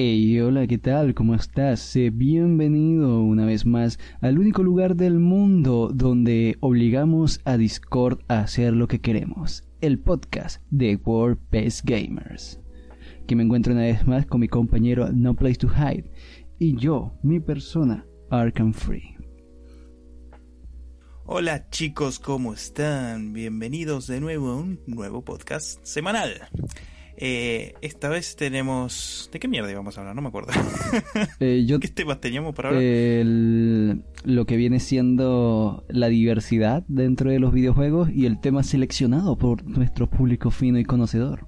Hey, hola, ¿qué tal? ¿Cómo estás? Sé bienvenido una vez más al único lugar del mundo donde obligamos a Discord a hacer lo que queremos, el podcast de World Best Gamers. Que me encuentro una vez más con mi compañero No Place to Hide y yo, mi persona, Arkham Free. Hola chicos, ¿cómo están? Bienvenidos de nuevo a un nuevo podcast semanal. Eh, esta vez tenemos... ¿De qué mierda íbamos a hablar? No me acuerdo. Eh, yo, ¿Qué temas teníamos para hablar? el- lo que viene siendo la diversidad dentro de los videojuegos y el tema seleccionado por nuestro público fino y conocedor.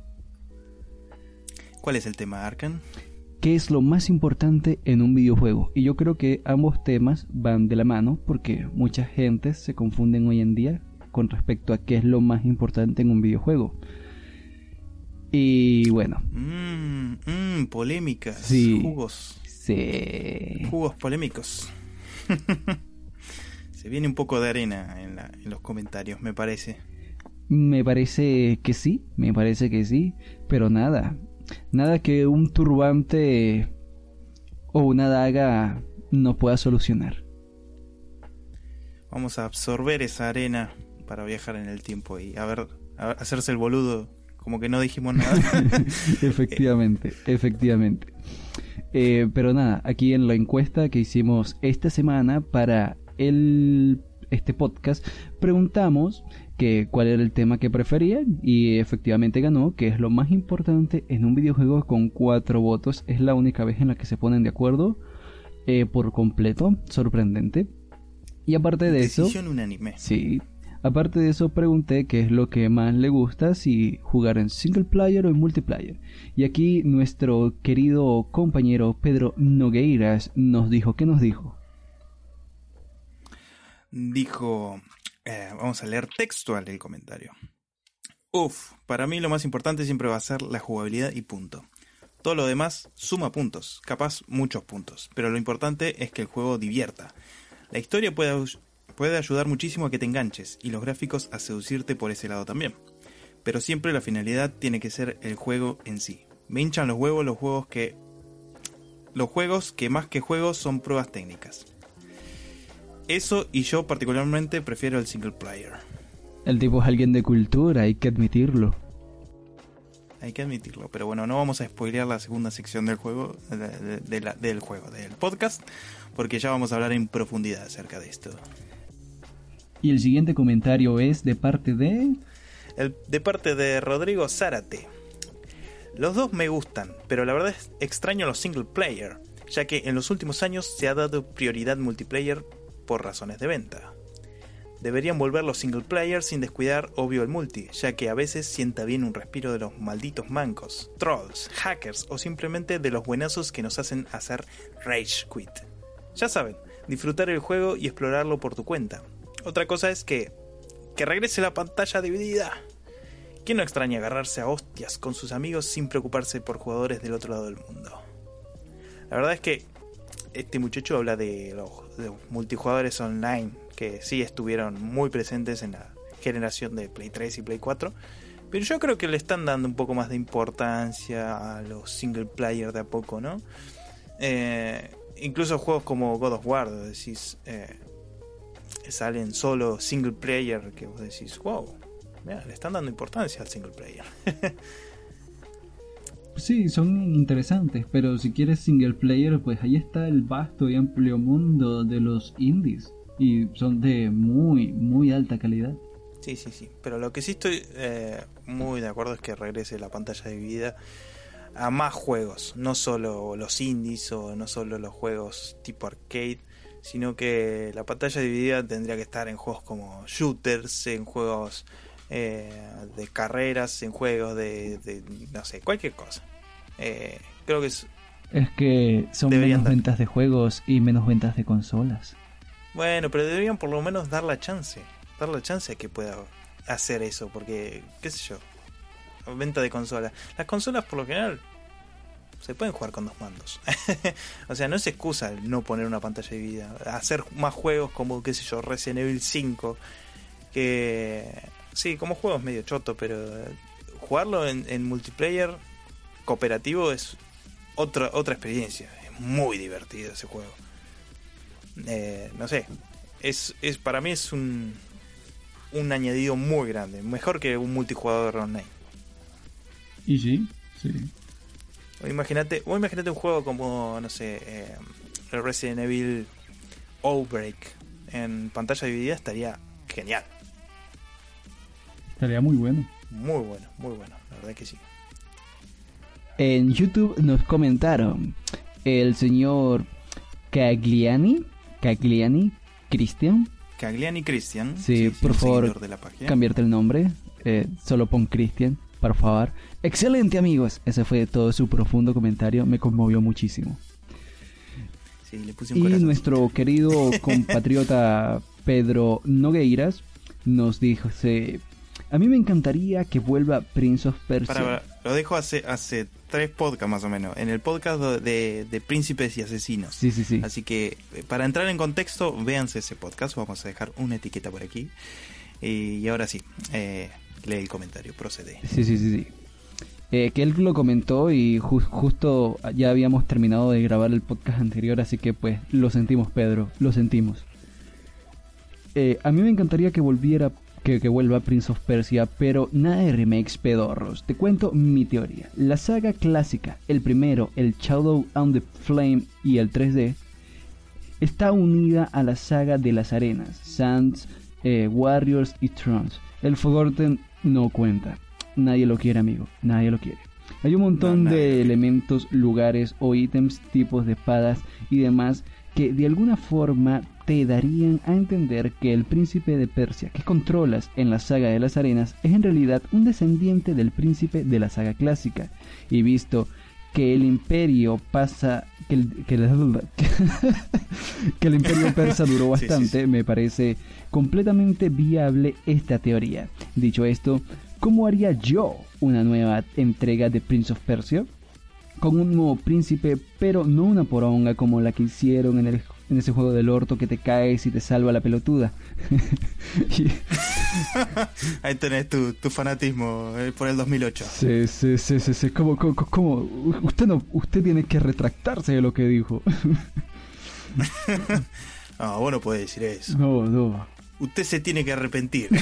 ¿Cuál es el tema, Arkan? ¿Qué es lo más importante en un videojuego? Y yo creo que ambos temas van de la mano porque mucha gente se confunden hoy en día con respecto a qué es lo más importante en un videojuego. Y bueno, Mmm, polémicas. Sí. Jugos. Jugos polémicos. Se viene un poco de arena en, la- en los comentarios, me parece. Me parece que sí, me parece que sí, pero nada, nada que un turbante o una daga no pueda solucionar. Vamos a absorber esa arena para viajar en el tiempo y a ver, a ver, hacerse el boludo como que no dijimos nada. efectivamente, efectivamente. Eh, pero nada, aquí en la encuesta que hicimos esta semana para el, este podcast, preguntamos que cuál era el tema que preferían y efectivamente ganó, que es lo más importante en un videojuego con cuatro votos. Es la única vez en la que se ponen de acuerdo eh, por completo, sorprendente. Y aparte de eso... Decisión unánime. Sí. Aparte de eso pregunté qué es lo que más le gusta, si jugar en single player o en multiplayer. Y aquí nuestro querido compañero Pedro Nogueiras nos dijo, ¿qué nos dijo? Dijo, eh, vamos a leer textual el comentario. Uf, para mí lo más importante siempre va a ser la jugabilidad y punto. Todo lo demás suma puntos, capaz muchos puntos, pero lo importante es que el juego divierta. La historia puede, puede ayudar muchísimo a que te enganches y los gráficos a seducirte por ese lado también. Pero siempre la finalidad tiene que ser el juego en sí. Me hinchan los huevos los juegos que... Los juegos que más que juegos son pruebas técnicas. Eso y yo particularmente prefiero el single player. El tipo es alguien de cultura, hay que admitirlo. Hay que admitirlo, pero bueno, no vamos a spoilear la segunda sección del juego, de- de- de la- del juego, del podcast, porque ya vamos a hablar en profundidad acerca de esto. Y el siguiente comentario es de parte de... De parte de Rodrigo Zárate. Los dos me gustan, pero la verdad es extraño los single player, ya que en los últimos años se ha dado prioridad multiplayer por razones de venta. Deberían volver los single player sin descuidar obvio el multi, ya que a veces sienta bien un respiro de los malditos mancos, trolls, hackers o simplemente de los buenazos que nos hacen hacer rage quit. Ya saben, disfrutar el juego y explorarlo por tu cuenta. Otra cosa es que que regrese la pantalla dividida. ¿Quién no extraña agarrarse a hostias con sus amigos sin preocuparse por jugadores del otro lado del mundo? La verdad es que este muchacho habla de los, multijugadores online que sí estuvieron muy presentes en la generación de Play 3 y Play 4. Pero yo creo que le están dando un poco más de importancia a los single player de a poco, ¿no? Eh, incluso juegos como God of War, decís, eh, salen solo single player que vos decís, wow, mira, le están dando importancia al single player. Sí, son interesantes, pero si quieres single player, pues ahí está el vasto y amplio mundo de los indies. Y son de muy, muy alta calidad. Sí, sí, sí. Pero lo que sí estoy eh, muy de acuerdo es que regrese la pantalla dividida a más juegos, no solo los indies o no solo los juegos tipo arcade, sino que la pantalla dividida tendría que estar en juegos como shooters, en juegos eh, de carreras, en juegos de, de, no sé, cualquier cosa. Eh, creo que es Es que son menos dar. ventas de juegos y menos ventas de consolas. Bueno, pero deberían por lo menos dar la chance. Dar la chance a que pueda hacer eso. Porque, qué sé yo. Venta de consolas. Las consolas por lo general se pueden jugar con dos mandos. o sea, no es excusa el no poner una pantalla dividida. Hacer más juegos como, qué sé yo, Resident Evil 5. Que... Sí, como juegos medio choto, pero eh, jugarlo en, en multiplayer cooperativo es otra, otra experiencia. Es muy divertido ese juego. Eh, no sé, es, es para mí es un, un añadido muy grande, mejor que un multijugador online. Y sí, sí. O imagínate, o imagínate un juego como, no sé, eh, Resident Evil Outbreak en pantalla dividida estaría genial. Estaría muy bueno. Muy bueno, muy bueno, la verdad que sí. En YouTube nos comentaron el señor Cagliani, Cagliani, Cristian. Cagliani Cristian. Sí, por favor, cambiarte el nombre. Eh, solo pon Cristian, por favor. Excelente amigos. Ese fue todo su profundo comentario. Me conmovió muchísimo. Sí, le puse un y nuestro querido compatriota Pedro Nogueiras nos dijo, a mí me encantaría que vuelva Prince of Persia. lo dejo hace, hace tres podcasts más o menos, en el podcast de, de, Príncipes y Asesinos. Sí, sí, sí. Así que eh, para entrar en contexto, véanse ese podcast, vamos a dejar una etiqueta por aquí. Y, ahora sí, eh, lee el comentario, procede. Sí, sí, sí, sí. Eh, que él lo comentó y justo ya habíamos terminado de grabar el podcast anterior, así que pues lo sentimos Pedro, lo sentimos. a mí me encantaría que volviera que, vuelva Prince of Persia, pero nada de remakes pedorros. Te cuento mi teoría. La saga clásica, el primero, el Shadow on the Flame y el 3D, está unida a la saga de las arenas, Sands, eh, Warriors y Thrones. El Forgotten no cuenta. Nadie lo quiere, amigo. Nadie lo quiere. Hay un montón de elementos, lugares o ítems, tipos de espadas y demás que de alguna forma te darían a entender que el príncipe de Persia que controlas en la saga de las arenas es en realidad un descendiente del príncipe de la saga clásica. Y visto que el imperio pasa que el, que, el imperio persa duró bastante, me parece completamente viable esta teoría. Dicho esto, ¿cómo haría yo una nueva entrega de Prince of Persia? con un nuevo príncipe, pero no una poronga como la que hicieron en, el, en ese juego del orto que te caes y te salva la pelotuda. Ahí tenés tu, fanatismo eh, por el 2008. Sí, sí, sí, sí, sí. ¿Cómo, cómo, Usted, no, usted tiene que retractarse de lo que dijo. no, vos no puedes decir eso. No, no. Usted se tiene que arrepentir.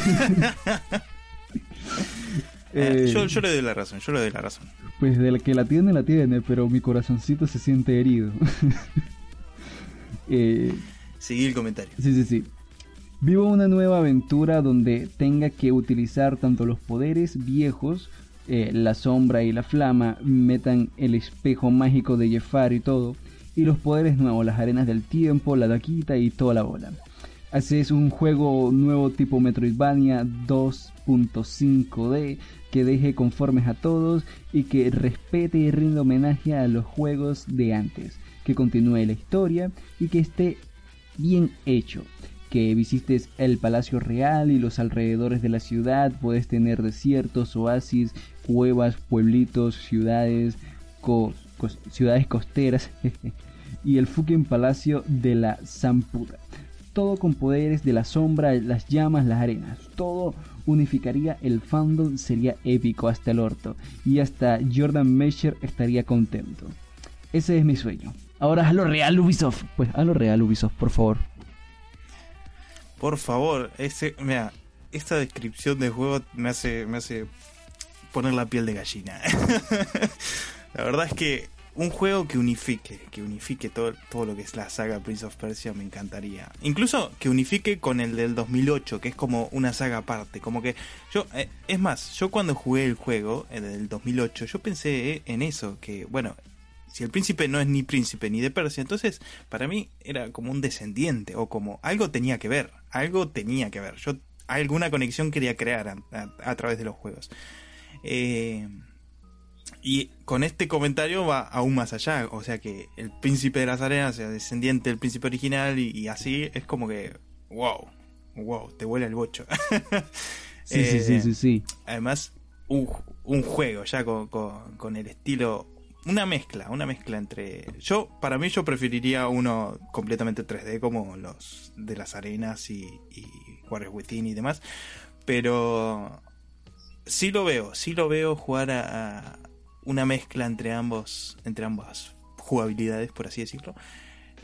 Eh, yo, yo, le doy la razón, yo le doy la razón. Pues de la que la tiene, la tiene, pero mi corazoncito se siente herido. eh, Seguí el comentario. Sí, sí, sí. Vivo una nueva aventura donde tenga que utilizar tanto los poderes viejos, eh, la sombra y la flama, metan el espejo mágico de Jefar y todo, y los poderes nuevos, las arenas del tiempo, la daquita y toda la bola. Así es un juego nuevo tipo Metroidvania 2.5D que deje conformes a todos y que respete y rinda homenaje a los juegos de antes, que continúe la historia y que esté bien hecho. Que visites el Palacio Real y los alrededores de la ciudad, puedes tener desiertos, oasis, cuevas, pueblitos, ciudades, ciudades costeras y el fucking Palacio de la Zamputa. Todo con poderes de la sombra, las llamas, las arenas, todo unificaría el fandom sería épico hasta el orto y hasta Jordan Mesher estaría contento. Ese es mi sueño. Ahora a lo real Ubisoft. Pues a lo real Ubisoft, por favor. Por favor, ese, mira, esta descripción de juego me hace, me hace poner la piel de gallina. la verdad es que un juego que unifique, que unifique todo, todo lo que es la saga Prince of Persia me encantaría. Incluso que unifique con el del 2008, que es como una saga aparte. Como que yo, eh, es más, yo cuando jugué el juego, el del 2008, yo pensé eh, en eso, que bueno, si el príncipe no es ni príncipe ni de Persia, entonces para mí era como un descendiente o como algo tenía que ver, algo tenía que ver. Yo alguna conexión quería crear a, a través de los juegos. Eh, y con este comentario va aún más allá, o sea que el príncipe de las arenas sea descendiente del príncipe original y, así es como que, wow, wow, te vuela el bocho. sí, sí, sí, sí, sí. Además, un, un juego ya con, con, el estilo, una mezcla, una mezcla entre... Yo, para mí yo preferiría uno completamente 3D como los de las arenas y, y Warriors Within y demás, pero sí lo veo, sí lo veo jugar a una mezcla entre ambos, entre ambas jugabilidades, por así decirlo.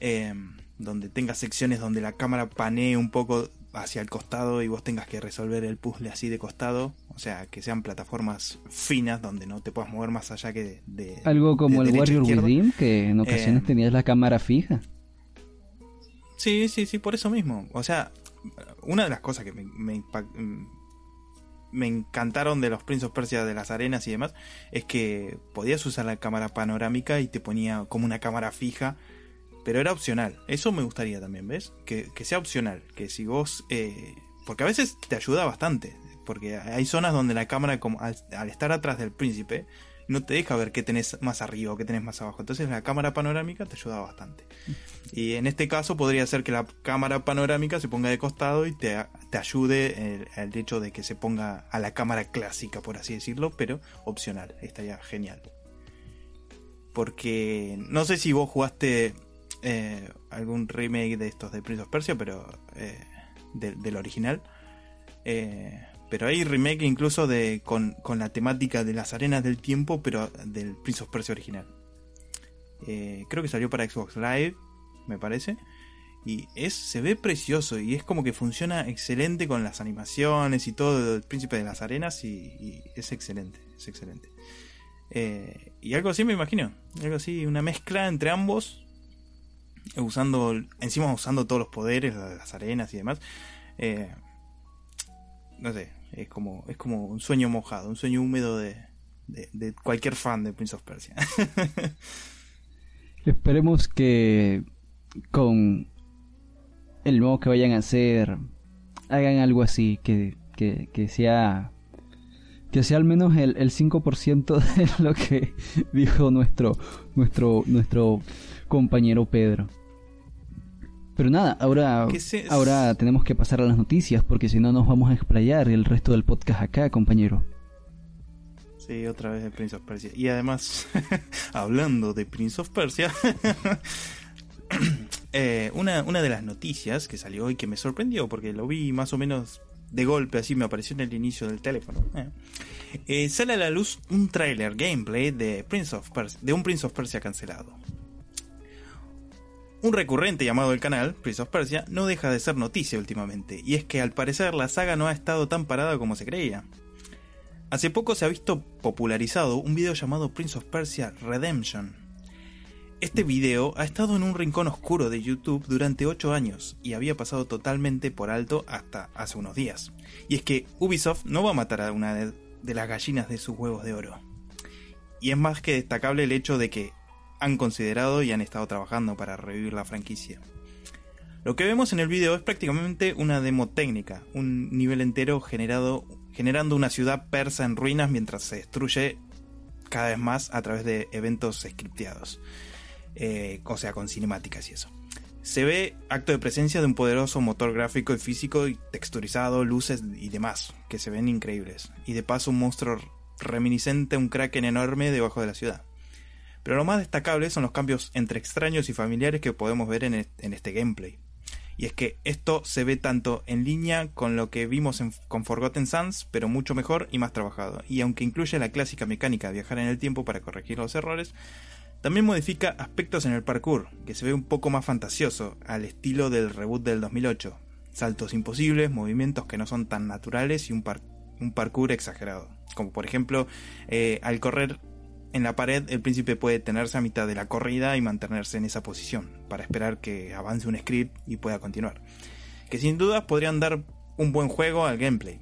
Eh, donde tengas secciones donde la cámara panee un poco hacia el costado y vos tengas que resolver el puzzle así de costado. O sea, que sean plataformas finas donde no te puedas mover más allá que de. Algo como de el Warrior. Within, que en ocasiones Eh, tenías la cámara fija. Sí, sí, sí, por eso mismo. O sea, una de las cosas que me, me, me encantaron de los Prince of Persia de las arenas y demás es que podías usar la cámara panorámica y te ponía como una cámara fija, pero era opcional. Eso me gustaría también, ¿ves? Que, que sea opcional, que si vos... eh, porque a veces te ayuda bastante, porque hay zonas donde la cámara, como al, al estar atrás del príncipe, no te deja ver qué tenés más arriba o qué tenés más abajo. Entonces la cámara panorámica te ayuda bastante. Y en este caso podría ser que la cámara panorámica se ponga de costado y te, te ayude el, hecho de que se ponga a la cámara clásica, por así decirlo, pero opcional. Estaría genial. Porque no sé si vos jugaste eh, algún remake de estos de Prince of Persia, pero eh, de- del original. Eh, pero hay remake incluso de con, con la temática de las arenas del tiempo, pero del Prince of Persia original. Eh, creo que salió para Xbox Live, me parece. Y es, se ve precioso y es como que funciona excelente con las animaciones y todo del Príncipe de las Arenas y, es excelente, es excelente. Eh, y algo así me imagino, algo así, una mezcla entre ambos, usando, encima usando todos los poderes, la de las arenas y demás. Eh, no sé, es como, es como un sueño mojado, un sueño húmedo de, de, cualquier fan de Prince of Persia. Esperemos que con el modo que vayan a hacer hagan algo así, que, que, que sea que sea al menos el, el 5% de lo que dijo nuestro, nuestro, nuestro compañero Pedro. Pero nada, ahora, se- ahora tenemos que pasar a las noticias porque si no nos vamos a explayar el resto del podcast acá, compañero. Sí, otra vez de Prince of Persia. Y además, hablando de Prince of Persia, eh, una, una de las noticias que salió hoy que me sorprendió, porque lo vi más o menos de golpe, así me apareció en el inicio del teléfono. eh. Eh, sale a la luz un tráiler gameplay de, Prince of Persia, de un Prince of Persia cancelado. Un recurrente llamado el canal, Prince of Persia, no deja de ser noticia últimamente, y es que al parecer la saga no ha estado tan parada como se creía. Hace poco se ha visto popularizado un video llamado Prince of Persia Redemption. Este video ha estado en un rincón oscuro de YouTube durante 8 años y había pasado totalmente por alto hasta hace unos días. Y es que Ubisoft no va a matar a una de, de las gallinas de sus huevos de oro. Y es más que destacable el hecho de que han considerado y han estado trabajando para revivir la franquicia. Lo que vemos en el video es prácticamente una demo técnica, un nivel entero generado, generando una ciudad persa en ruinas mientras se destruye cada vez más a través de eventos scripteados, eh, o sea, con cinemáticas y eso. Se ve acto de presencia de un poderoso motor gráfico y físico y texturizado, luces y demás, que se ven increíbles. Y de paso un monstruo reminiscente un kraken enorme debajo de la ciudad. Pero lo más destacable son los cambios entre extraños y familiares que podemos ver en, est- en este gameplay. Y es que esto se ve tanto en línea con lo que vimos en- con Forgotten Sands, pero mucho mejor y más trabajado. Y aunque incluye la clásica mecánica de viajar en el tiempo para corregir los errores, también modifica aspectos en el parkour, que se ve un poco más fantasioso, al estilo del reboot del 2008. Saltos imposibles, movimientos que no son tan naturales y un parkour exagerado. Como por ejemplo, eh, al correr en la pared, el príncipe puede detenerse a mitad de la corrida y mantenerse en esa posición, para esperar que avance un script y pueda continuar. Que sin duda podrían dar un buen juego al gameplay,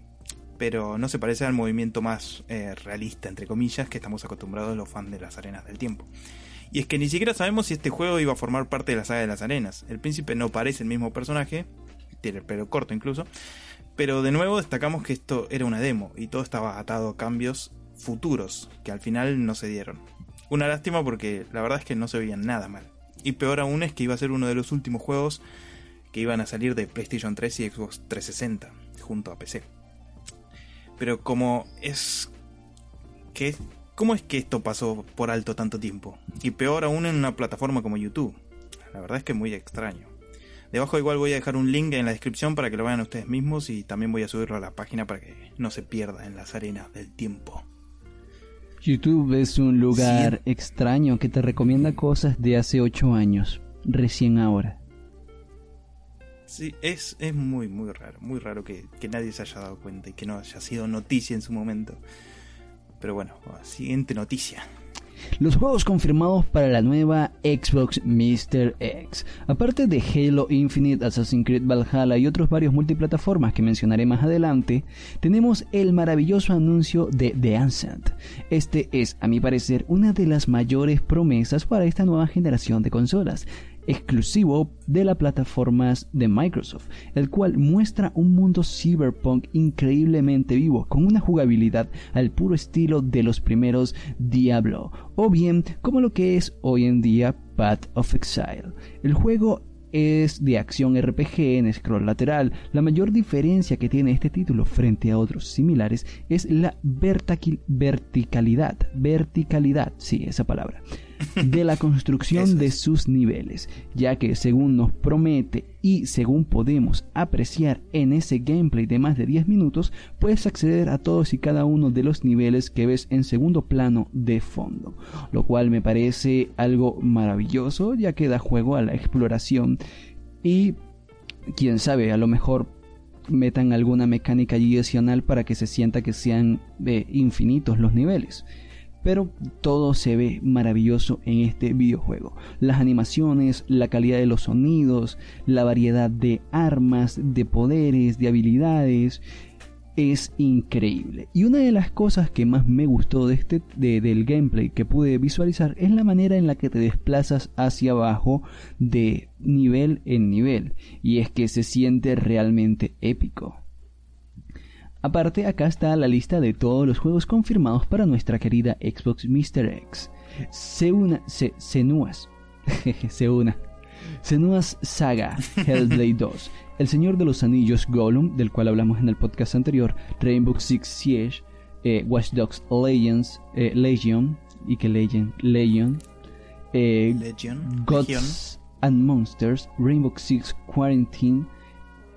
pero no se parece al movimiento más eh, realista, entre comillas, que estamos acostumbrados los fans de las arenas del tiempo. Y es que ni siquiera sabemos si este juego iba a formar parte de la saga de las arenas. El príncipe no parece el mismo personaje, tiene el pelo corto incluso, pero de nuevo destacamos que esto era una demo y todo estaba atado a cambios futuros que al final no se dieron. Una lástima porque la verdad es que no se veían nada mal. Y peor aún es que iba a ser uno de los últimos juegos que iban a salir de PlayStation 3 y Xbox 360 junto a PC. Pero como es ¿cómo es que esto pasó por alto tanto tiempo? Y peor aún en una plataforma como YouTube. La verdad es que es muy extraño. Debajo igual voy a dejar un link en la descripción para que lo vean ustedes mismos y también voy a subirlo a la página para que no se pierda en las arenas del tiempo. YouTube es un lugar extraño que te recomienda cosas de hace 8 años, recién ahora. Sí, es, es muy, muy raro, muy raro que, que nadie se haya dado cuenta y que no haya sido noticia en su momento. Pero bueno, siguiente noticia. Los juegos confirmados para la nueva Xbox Mr. X. Aparte de Halo Infinite, Assassin's Creed Valhalla y otros varios multiplataformas que mencionaré más adelante, tenemos el maravilloso anuncio de The Ascent. Este es, a mi parecer, una de las mayores promesas para esta nueva generación de consolas exclusivo de las plataformas de Microsoft, el cual muestra un mundo cyberpunk increíblemente vivo, con una jugabilidad al puro estilo de los primeros Diablo, o bien como lo que es hoy en día Path of Exile. El juego es de acción RPG en scroll lateral. La mayor diferencia que tiene este título frente a otros similares es la verticalidad. Verticalidad, sí, esa palabra de la construcción de sus niveles, ya que según nos promete y según podemos apreciar en ese gameplay de más de 10 minutos, puedes acceder a todos y cada uno de los niveles que ves en segundo plano de fondo, lo cual me parece algo maravilloso, ya que da juego a la exploración y quién sabe, a lo mejor metan alguna mecánica adicional para que se sienta que sean eh, infinitos los niveles pero todo se ve maravilloso en este videojuego. Las animaciones, la calidad de los sonidos, la variedad de armas, de poderes, de habilidades, es increíble. Y una de las cosas que más me gustó de este, del gameplay que pude visualizar es la manera en la que te desplazas hacia abajo de nivel en nivel. Y es que se siente realmente épico. Aparte, acá está la lista de todos los juegos confirmados para nuestra querida Xbox Mr. X. Seuna, se, Senuas, Seuna, Senuas Saga, Hellblade 2, El Señor de los Anillos Gollum, del cual hablamos en el podcast anterior, Rainbow Six Siege, eh, Watch Dogs Legends, eh, Legion, y que Legion, Legion, eh, Legion, Gods and Monsters, Rainbow Six Quarantine,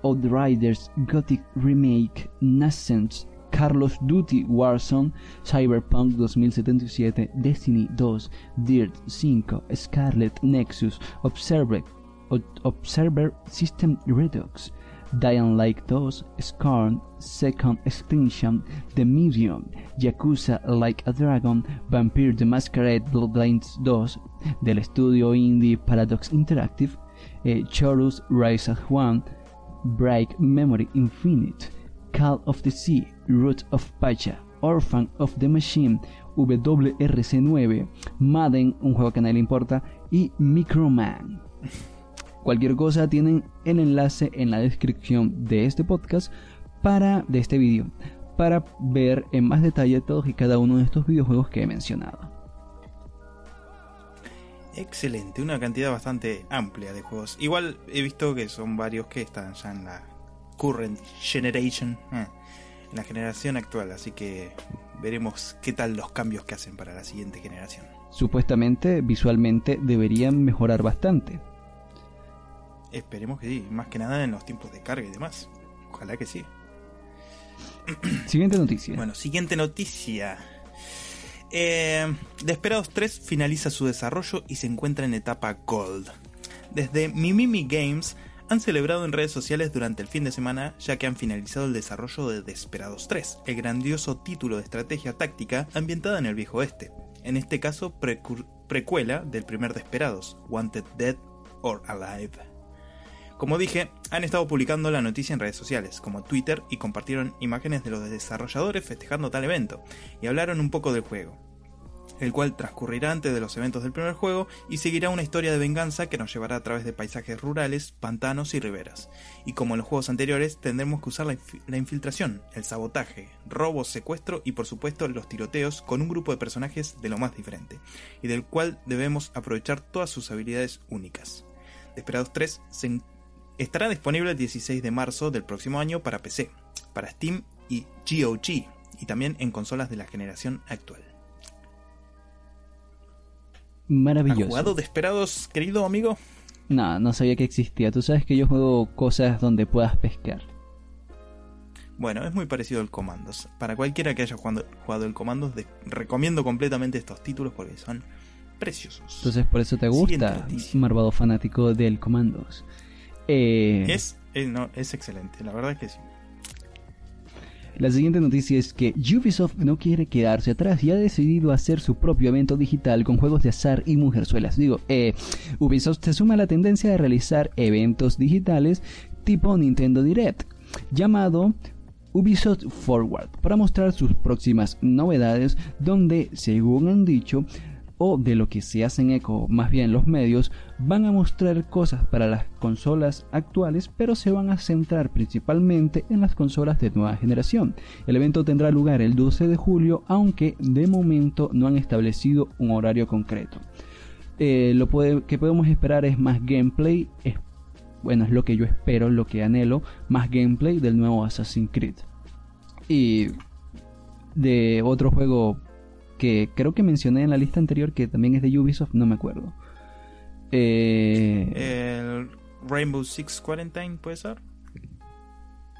Outriders, Gothic Remake, Nascent, Carlos Duty Warzone, Cyberpunk 2077, Destiny 2, Dirt 5, Scarlet Nexus, Observer, Observer System Redux, Dying Light 2, Scorn, Second Extinction, The Medium, Yakuza Like a Dragon, Vampire the Masquerade Bloodlines 2, del estudio indie Paradox Interactive, eh, Chorus Rise of One, Break Memory Infinite, Call of the Sea, Root of Pacha, Orphan of the Machine, WRC9, Madden, un juego que a nadie le importa, y Microman. Cualquier cosa tienen el enlace en la descripción de este podcast para de este vídeo para ver en más detalle todos y cada uno de estos videojuegos que he mencionado. Excelente, una cantidad bastante amplia de juegos. Igual he visto que son varios que están ya en la current generation, eh, en la generación actual, así que veremos qué tal los cambios que hacen para la siguiente generación. Supuestamente, visualmente deberían mejorar bastante. Esperemos que sí, más que nada en los tiempos de carga y demás. Ojalá que sí. Siguiente noticia. Bueno, siguiente noticia. Eh, Desperados 3 finaliza su desarrollo y se encuentra en etapa Gold. Desde Mimimi Games han celebrado en redes sociales durante el fin de semana ya que han finalizado el desarrollo de Desperados 3, el grandioso título de estrategia táctica ambientada en el viejo oeste. En este caso, precuela del primer Desperados, Wanted Dead or Alive. Como dije, han estado publicando la noticia en redes sociales, como Twitter, y compartieron imágenes de los desarrolladores festejando tal evento, y hablaron un poco del juego, el cual transcurrirá antes de los eventos del primer juego y seguirá una historia de venganza que nos llevará a través de paisajes rurales, pantanos y riberas. Y como en los juegos anteriores, tendremos que usar la, infiltración, el sabotaje, robo, secuestro y por supuesto los tiroteos con un grupo de personajes de lo más diferente, y del cual debemos aprovechar todas sus habilidades únicas. Desperados 3 se Estará disponible el 16 de marzo del próximo año para PC, para Steam y GOG, y también en consolas de la generación actual. Maravilloso. ¿Has jugado Desperados, querido amigo? No, no sabía que existía. Tú sabes que yo juego cosas donde puedas pescar. Bueno, es muy parecido al Commandos. Para cualquiera que haya jugado, jugado el Commandos, de- recomiendo completamente estos títulos porque son preciosos. Entonces por eso te gusta, malvado fanático del Commandos. Eh, Es, eh, no, es excelente, la verdad es que sí. La siguiente noticia es que Ubisoft no quiere quedarse atrás y ha decidido hacer su propio evento digital con juegos de azar y mujerzuelas. Digo, eh, Ubisoft se suma a la tendencia de realizar eventos digitales tipo Nintendo Direct, llamado Ubisoft Forward, para mostrar sus próximas novedades donde, según han dicho, o de lo que se hacen eco más bien los medios, van a mostrar cosas para las consolas actuales, pero se van a centrar principalmente en las consolas de nueva generación. El evento tendrá lugar el 12 de julio, aunque de momento no han establecido un horario concreto. Eh, lo que podemos esperar es más gameplay, es, bueno, es lo que yo espero, lo que anhelo, más gameplay del nuevo Assassin's Creed. Y de otro juego que creo que mencioné en la lista anterior que también es de Ubisoft, no me acuerdo. Eh, El Rainbow Six Quarantine, ¿puede ser?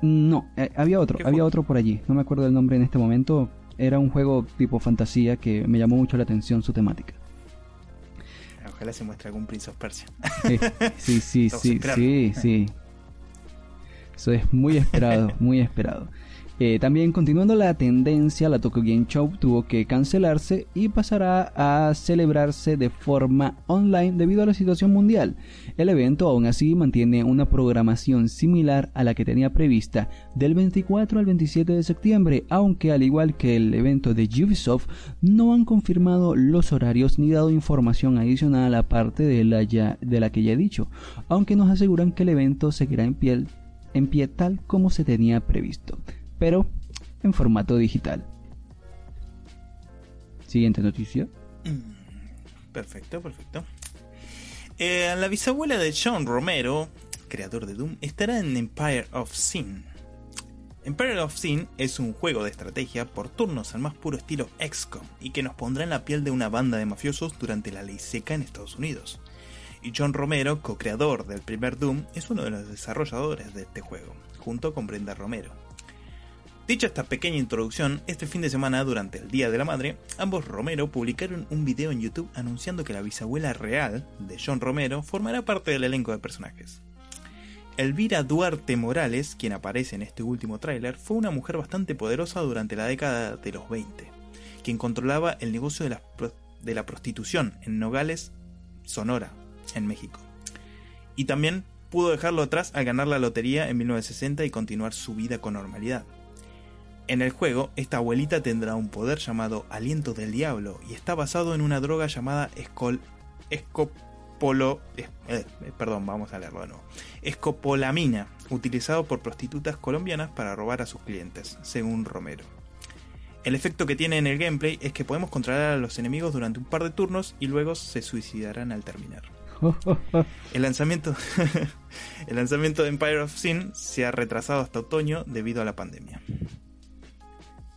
no, eh, había otro, ¿Qué había otro por allí, no me acuerdo el nombre en este momento. Era un juego tipo fantasía que me llamó mucho la atención su temática. Ojalá se muestre algún Prince of Persia. Eh, sí, sí, sí, sí, sí. Eso es muy esperado, muy esperado. Eh, también continuando la tendencia, la Tokyo Game Show tuvo que cancelarse y pasará a celebrarse de forma online debido a la situación mundial. El evento aún así mantiene una programación similar a la que tenía prevista del 24 al 27 de septiembre, aunque al igual que el evento de Ubisoft no han confirmado los horarios ni dado información adicional aparte de la, ya, de la que ya he dicho, aunque nos aseguran que el evento seguirá en pie, en pie tal como se tenía previsto pero en formato digital. Siguiente noticia. Mm, Perfecto, perfecto. Eh, la bisabuela de John Romero, creador de Doom, estará en Empire of Sin. Empire of Sin es un juego de estrategia por turnos al más puro estilo XCOM y que nos pondrá en la piel de una banda de mafiosos durante la ley seca en Estados Unidos. Y John Romero, co-creador del primer Doom, es uno de los desarrolladores de este juego, junto con Brenda Romero. Dicha esta pequeña introducción, este fin de semana durante el Día de la Madre, ambos Romero publicaron un video en YouTube anunciando que la bisabuela real de John Romero formará parte del elenco de personajes. Elvira Duarte Morales, quien aparece en este último tráiler, fue una mujer bastante poderosa durante la década de los 20, quien controlaba el negocio de la, de la prostitución en Nogales, Sonora, en México. Y también pudo dejarlo atrás al ganar la lotería en 1960 y continuar su vida con normalidad. En el juego, esta abuelita tendrá un poder llamado Aliento del Diablo y está basado en una droga llamada escol, escopolo, es- eh, eh, perdón, vamos a leerlo de nuevo. Escopolamina, utilizado por prostitutas colombianas para robar a sus clientes, según Romero. El efecto que tiene en el gameplay es que podemos controlar a los enemigos durante un par de turnos y luego se suicidarán al terminar. El lanzamiento, el lanzamiento de Empire of Sin se ha retrasado hasta otoño debido a la pandemia.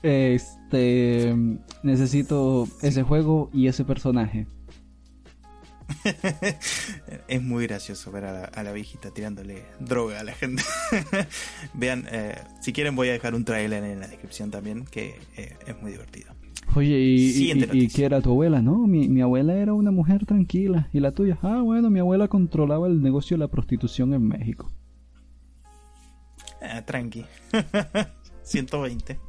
Este necesito ese juego y ese personaje. es muy gracioso ver a la, a la viejita tirándole droga a la gente. Vean, eh, si quieren voy a dejar un trailer en la descripción también, que eh, es muy divertido. Oye, ¿y, y, y qué era tu abuela? No, mi, mi abuela era una mujer tranquila. ¿Y la tuya? Ah, bueno, mi abuela controlaba el negocio de la prostitución en México. Ah, tranqui. 120.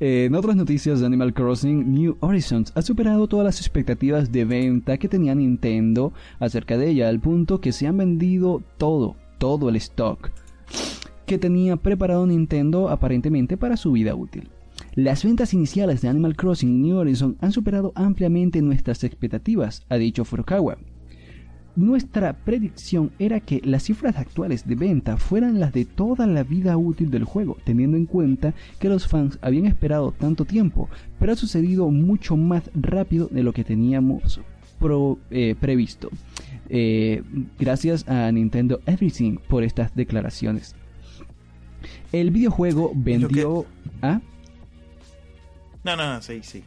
En otras noticias de Animal Crossing, New Horizons ha superado todas las expectativas de venta que tenía Nintendo acerca de ella, al punto que se han vendido todo, todo el stock que tenía preparado Nintendo aparentemente para su vida útil. Las ventas iniciales de Animal Crossing New Horizons han superado ampliamente nuestras expectativas, ha dicho Furukawa. Nuestra predicción era que las cifras actuales de venta fueran las de toda la vida útil del juego, teniendo en cuenta que los fans habían esperado tanto tiempo, pero ha sucedido mucho más rápido de lo que teníamos pro- eh, previsto. Eh, gracias a Nintendo Everything por estas declaraciones. El videojuego vendió... ¿Ah? No, no, no, sí, sí.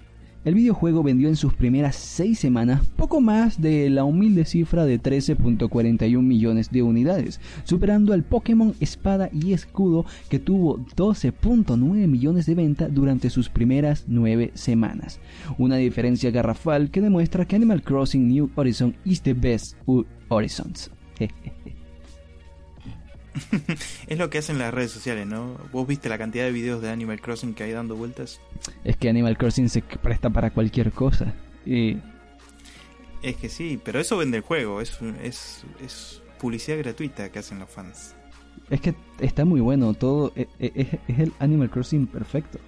El videojuego vendió en sus primeras 6 semanas poco más de la humilde cifra de 13.41 millones de unidades, superando al Pokémon Espada y Escudo que tuvo 12.9 millones de venta durante sus primeras 9 semanas. Una diferencia garrafal que demuestra que Animal Crossing New Horizon is the best Horizons. es lo que hacen las redes sociales, ¿no? Vos viste la cantidad de videos de Animal Crossing que hay dando vueltas. Es que Animal Crossing se presta para cualquier cosa. Y... Es que sí, pero eso vende el juego, es, es, es publicidad gratuita que hacen los fans. Es que está muy bueno, todo e, e, es, es, el Animal Crossing perfecto.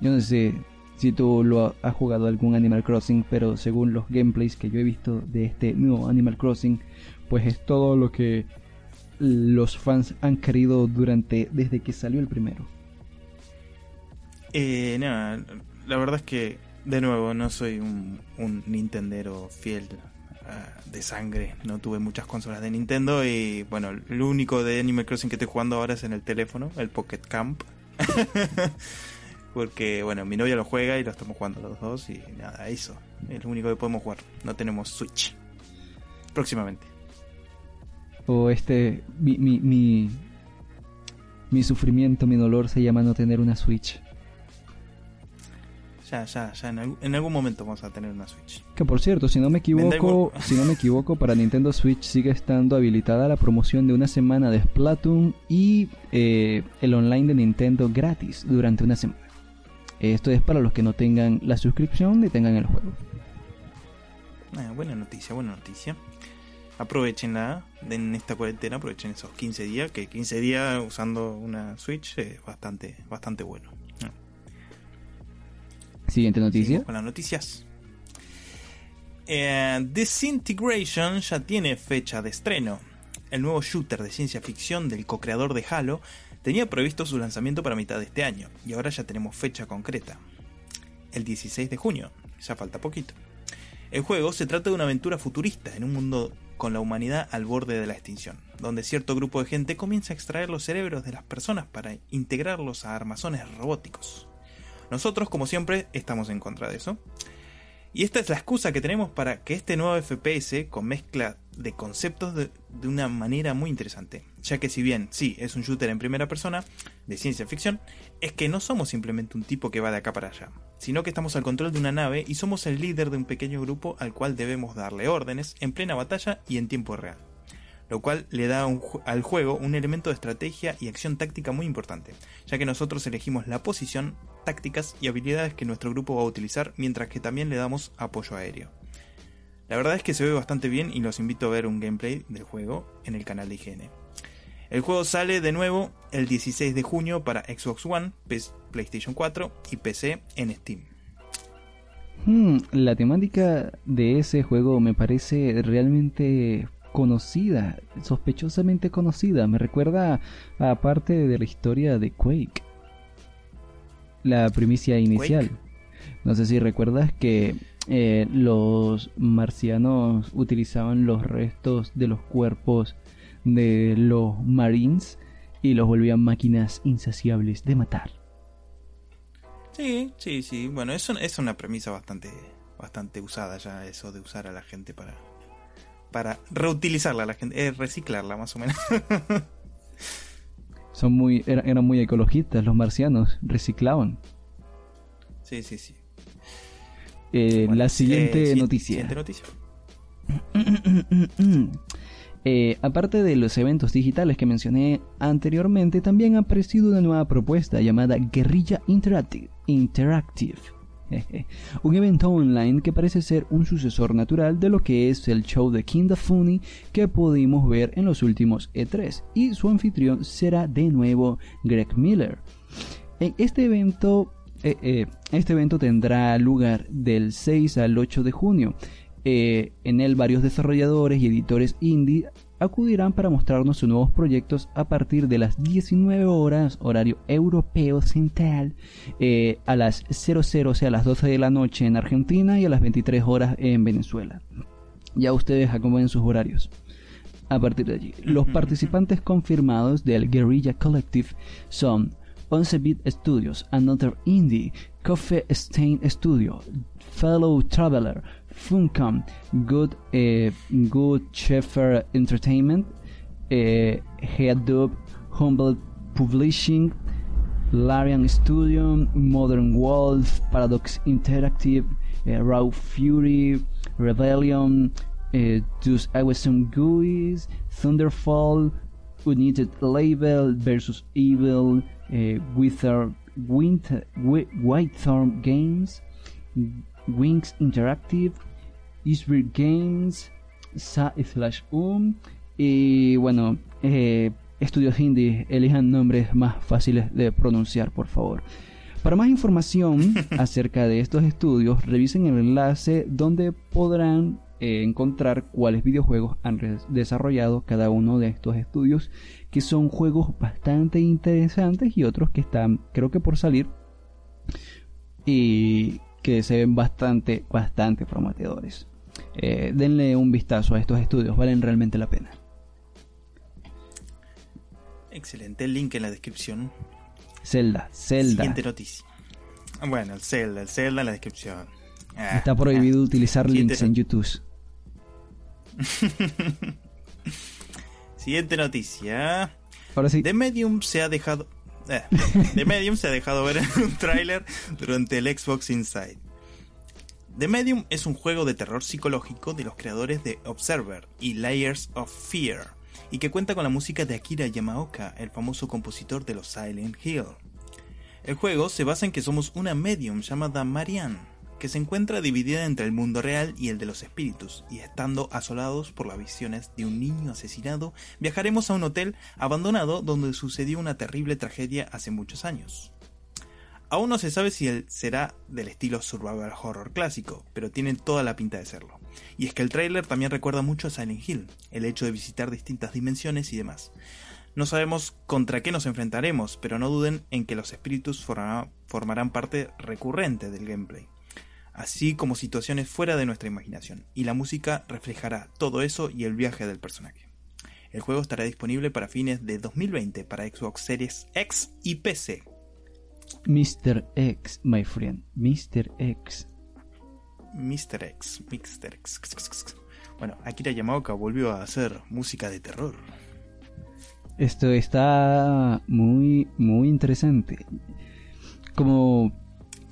Yo no sé si tú lo has jugado algún Animal Crossing, pero según los gameplays que yo he visto de este nuevo Animal Crossing, pues es todo lo que los fans han querido durante desde que salió el primero. Eh, nada, la verdad es que de nuevo no soy un, Nintendero fiel de sangre. No tuve muchas consolas de Nintendo y bueno, lo único de Animal Crossing que estoy jugando ahora es en el teléfono, el Pocket Camp. Porque bueno, mi novia lo juega y lo estamos jugando los dos y nada, eso. Es lo único que podemos jugar. No tenemos Switch. Próximamente o este, mi, mi, mi, mi sufrimiento, mi dolor se llama no tener una Switch. Ya, ya, ya, en, algún, momento vamos a tener una Switch. Que por cierto, si no me equivoco, si no me equivoco, para Nintendo Switch sigue estando habilitada la promoción de una semana de Splatoon y eh, el online de Nintendo gratis durante una semana. Esto es para los que no tengan la suscripción y tengan el juego. Ah, buena noticia, buena noticia aprovechenla en esta cuarentena, aprovechen esos 15 días, que 15 días usando una Switch es bastante, bastante bueno. Siguiente noticia. con las noticias. Eh, Disintegration ya tiene fecha de estreno. El nuevo shooter de ciencia ficción del co-creador de Halo tenía previsto su lanzamiento para mitad de este año, y ahora ya tenemos fecha concreta. El 16 de junio, ya falta poquito. El juego se trata de una aventura futurista en un mundo con la humanidad al borde de la extinción, donde cierto grupo de gente comienza a extraer los cerebros de las personas para integrarlos a armazones robóticos. Nosotros, como siempre, estamos en contra de eso. Y esta es la excusa que tenemos para que este nuevo FPS con mezcla de conceptos de, de, una manera muy interesante. Ya que si bien sí es un shooter en primera persona de ciencia ficción, es que no somos simplemente un tipo que va de acá para allá, sino que estamos al control de una nave y somos el líder de un pequeño grupo al cual debemos darle órdenes en plena batalla y en tiempo real. Lo cual le da al juego un elemento de estrategia y acción táctica muy importante, ya que nosotros elegimos la posición, tácticas y habilidades que nuestro grupo va a utilizar, mientras que también le damos apoyo aéreo. La verdad es que se ve bastante bien y los invito a ver un gameplay del juego en el canal de IGN. El juego sale de nuevo el 16 de junio para Xbox One, PlayStation 4 y PC en Steam. Hmm, la temática de ese juego me parece realmente conocida, sospechosamente conocida. Me recuerda a parte de la historia de Quake. La primicia inicial. No sé si recuerdas que eh, los marcianos utilizaban los restos de los cuerpos de los Marines y los volvían máquinas insaciables de matar. Sí, sí, sí. Bueno, eso es una premisa bastante, bastante usada ya, eso de usar a la gente para, para reutilizarla la gente, eh, reciclarla más o menos. Son muy, eran, muy ecologistas los marcianos, reciclaban. Sí, sí, sí. Eh, la siguiente eh, noticia. Siguiente noticia. Eh, aparte de los eventos digitales que mencioné anteriormente, también ha aparecido una nueva propuesta llamada Guerrilla Interactive. Interactive. un evento online que parece ser un sucesor natural de lo que es el show de King Funny que pudimos ver en los últimos E3 y su anfitrión será de nuevo Greg Miller. En este evento, eh, eh, este evento tendrá lugar del 6 al 8 de junio eh, en él varios desarrolladores y editores indie acudirán para mostrarnos sus nuevos proyectos a partir de las 19 horas horario europeo central eh, a las 00, o sea a las 12 de la noche en Argentina y a las 23 horas en Venezuela. Ya ustedes acomoden sus horarios. A partir de allí, los participantes confirmados del Guerrilla Collective son 11 Bit Studios, Another Indie, Coffee Stain Studio, Fellow Traveler, Funcom, Good, eh, Good Shepherd Entertainment, eh, Head Humble Publishing, Larian Studio, Modern Wolf, Paradox Interactive, eh, Raw Fury, Rebellion, eh, Just Awesome GUIs, Thunderfall, United Label versus Evil, eh, Wither, Winter, Whitethorn Games, Wings Interactive, Eastbridge Games, Sa slash Um, y bueno, eh, estudios indie, elijan nombres más fáciles de pronunciar, por favor. Para más información acerca de estos estudios, revisen el enlace donde podrán eh, encontrar cuáles videojuegos han desarrollado cada uno de estos estudios, que son juegos bastante interesantes y otros que están, creo que por salir, y que se ven bastante, bastante prometedores. Eh, denle un vistazo a estos estudios, valen realmente la pena. Excelente, el link en la descripción. Zelda, Zelda. Siguiente noticia. Bueno, el Zelda, el Zelda en la descripción. Ah, Está prohibido ah. utilizar links en YouTube. Siguiente noticia. Ahora sí. The Medium se ha dejado. Eh, The Medium se ha dejado ver en un tráiler durante el Xbox Inside. The Medium es un juego de terror psicológico de los creadores de Observer y Layers of Fear, y que cuenta con la música de Akira Yamaoka, el famoso compositor de los Silent Hill. El juego se basa en que somos una medium llamada Marianne, que se encuentra dividida entre el mundo real y el de los espíritus, y estando asolados por las visiones de un niño asesinado, viajaremos a un hotel abandonado donde sucedió una terrible tragedia hace muchos años. Aún no se sabe si él será del estilo survival horror clásico, pero tiene toda la pinta de serlo. Y es que el tráiler también recuerda mucho a Silent Hill, el hecho de visitar distintas dimensiones y demás. No sabemos contra qué nos enfrentaremos, pero no duden en que los espíritus formarán parte recurrente del gameplay así como situaciones fuera de nuestra imaginación, y la música reflejará todo eso y el viaje del personaje. El juego estará disponible para fines de 2020 para Xbox Series X y PC. Mr. X, my friend, Mr. X. Mr. X, Mr. X. Bueno, Akira Yamaoka volvió a hacer música de terror. Esto está muy, muy interesante. Como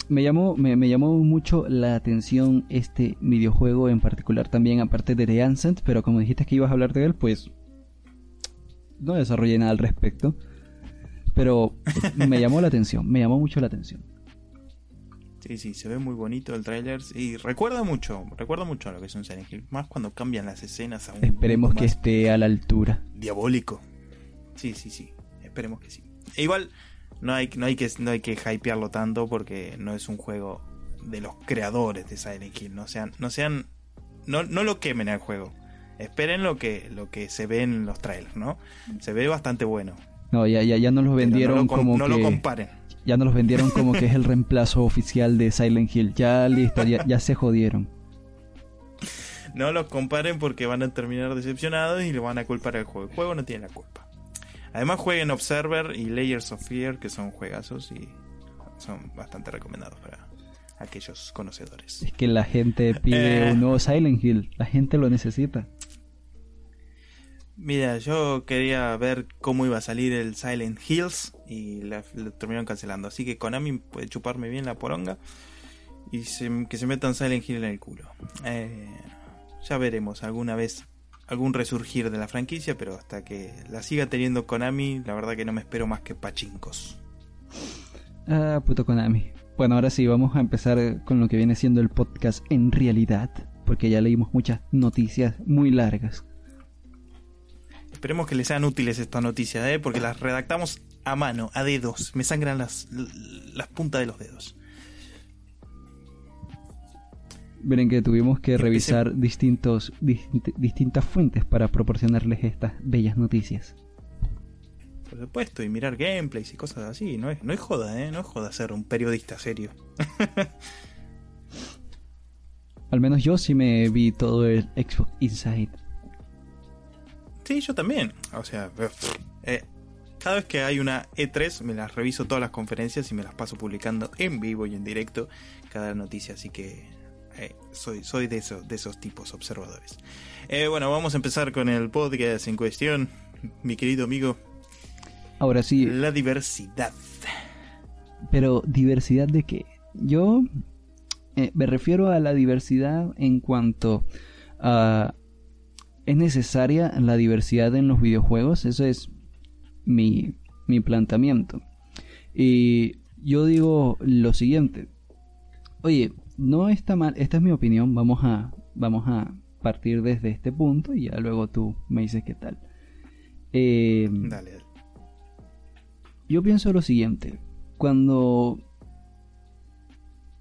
me llamó, me, llamó mucho la atención este videojuego en particular también, aparte de The Ancient, pero como dijiste que ibas a hablar de él, pues no desarrollé nada al respecto. Pero me llamó la atención, me llamó mucho la atención. Sí, sí, se ve muy bonito el tráiler y recuerda mucho, recuerda mucho a lo que es un Silent Hill, más cuando cambian las escenas a un Esperemos que esté a la altura. Diabólico. Sí, sí, sí, esperemos que sí. E igual, no hay, no hay que no hay que hypearlo tanto porque no es un juego de los creadores de Silent Hill. No sean, no sean, no, no lo quemen al juego. Esperen lo que, lo que se ve en los trailers, ¿no? Se ve bastante bueno. No, ya, ya, ya nos los vendieron como no que... lo comparen. Ya nos los vendieron como que es el reemplazo oficial de Silent Hill. Ya listo, ya, ya se jodieron. No los comparen porque van a terminar decepcionados y le van a culpar al juego. El juego no tiene la culpa. Además jueguen Observer y Layers of Fear, que son juegazos y son bastante recomendados para aquellos conocedores. Es que la gente pide eh. un nuevo Silent Hill, la gente lo necesita. Mira, yo quería ver cómo iba a salir el Silent Hills y lo terminaron cancelando. Así que Konami puede chuparme bien la poronga y que se metan Silent Hill en el culo. Eh, ya veremos alguna vez algún resurgir de la franquicia, pero hasta que la siga teniendo Konami, la verdad que no me espero más que pachincos. Ah, puto Konami. Bueno, ahora sí, vamos a empezar con lo que viene siendo el podcast en realidad, porque ya leímos muchas noticias muy largas. Esperemos que les sean útiles estas noticias, ¿eh? porque las redactamos a mano, a dedos. Me sangran las, las puntas de los dedos. Miren que tuvimos que revisar distintos, distintas fuentes para proporcionarles estas bellas noticias. Por supuesto, y mirar gameplays y cosas así. No es, no es joda, ¿eh? No es joda ser un periodista serio. Al menos yo sí me vi todo el Xbox Inside. Sí, yo también. O sea, eh, cada vez que hay una E3 me las reviso todas las conferencias y me las paso publicando en vivo y en directo cada noticia, así que eh, soy, soy de, esos, de esos tipos observadores. Eh, bueno, vamos a empezar con el podcast en cuestión, mi querido amigo. Ahora sí. La diversidad. Pero, ¿diversidad de qué? Yo eh, me refiero a la diversidad en cuanto a... ¿Es necesaria la diversidad en los videojuegos? Eso es mi, mi planteamiento. Y yo digo lo siguiente. Oye, no está mal, esta es mi opinión, vamos a, vamos a partir desde este punto y ya luego tú me dices qué tal. Eh, Dale. Yo pienso lo siguiente, cuando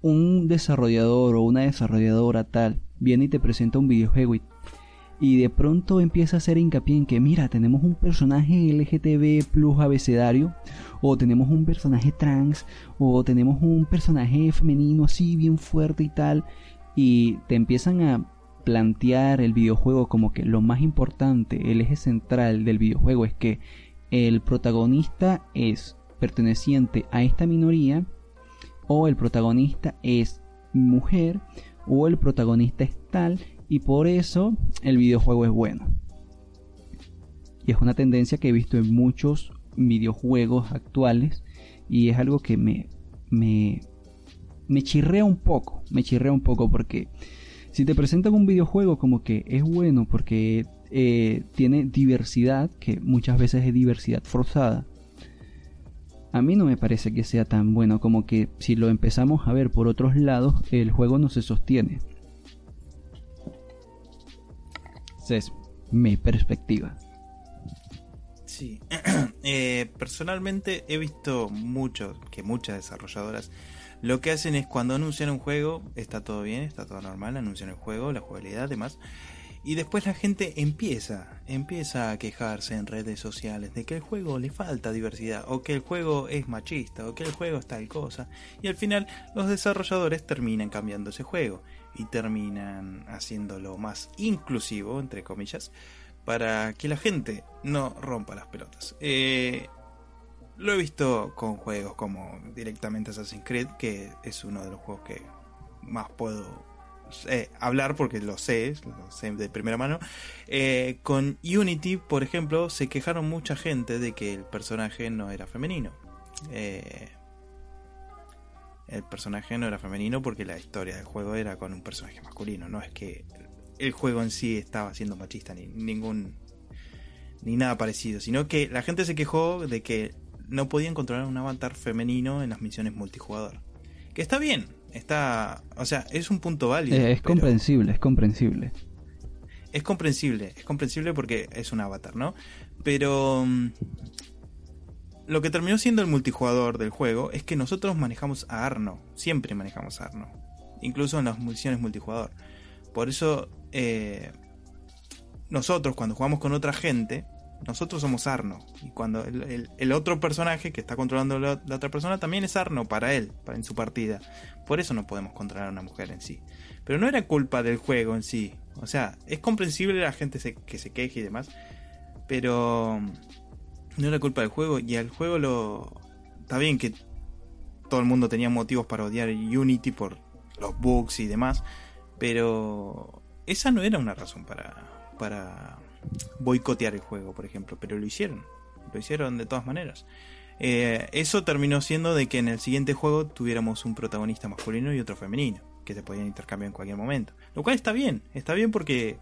un desarrollador o una desarrolladora tal viene y te presenta un videojuego y, y de pronto empieza a hacer hincapié en que mira, tenemos un personaje LGTB plus abecedario o tenemos un personaje trans o tenemos un personaje femenino así bien fuerte y tal y te empiezan a plantear el videojuego como que lo más importante, el eje central del videojuego es que el protagonista es perteneciente a esta minoría o el protagonista es mujer o el protagonista es tal y por eso el videojuego es bueno. Y es una tendencia que he visto en muchos videojuegos actuales y es algo que me me me chirrea un poco, me chirrea un poco porque si te presentan un videojuego como que es bueno porque eh, tiene diversidad, que muchas veces es diversidad forzada, a mí no me parece que sea tan bueno como que si lo empezamos a ver por otros lados, el juego no se sostiene. Esa es mi perspectiva. Sí, eh, personalmente he visto mucho, que muchas desarrolladoras lo que hacen es cuando anuncian un juego, está todo bien, está todo normal, anuncian el juego, la jugabilidad, demás. Y después la gente empieza, empieza a quejarse en redes sociales de que el juego le falta diversidad, o que el juego es machista, o que el juego es tal cosa. Y al final los desarrolladores terminan cambiando ese juego y terminan haciéndolo más inclusivo, entre comillas, para que la gente no rompa las pelotas. Eh, lo he visto con juegos como directamente Assassin's Creed, que es uno de los juegos que más puedo eh, hablar porque lo sé, lo sé de primera mano. Eh, con Unity, por ejemplo, se quejaron mucha gente de que el personaje no era femenino. Eh, el personaje no era femenino porque la historia del juego era con un personaje masculino. No es que el juego en sí estaba siendo machista ni ningún ni nada parecido, sino que la gente se quejó de que no podían controlar un avatar femenino en las misiones multijugador. Que está bien, está, o sea, es un punto válido. Eh, es comprensible, es comprensible. es comprensible, es comprensible porque es un avatar, ¿no? Pero mm, lo que terminó siendo el multijugador del juego es que nosotros manejamos a Arno, siempre manejamos a Arno, incluso en las misiones multijugador. Por eso eh, nosotros cuando jugamos con otra gente, nosotros somos Arno. Y cuando el, otro personaje que está controlando la, otra persona también es Arno para él, para en su partida. Por eso no podemos controlar a una mujer en sí. Pero no era culpa del juego en sí. O sea, es comprensible la gente que se queje y demás. Pero no era culpa del juego. Y al juego lo... Está bien que todo el mundo tenía motivos para odiar Unity por los bugs y demás. Pero esa no era una razón para, para boicotear el juego, por ejemplo. Pero lo hicieron. Lo hicieron de todas maneras. Eh, eso terminó siendo de que en el siguiente juego tuviéramos un protagonista masculino y otro femenino, que se podían intercambiar en cualquier momento. Lo cual está bien, está bien porque,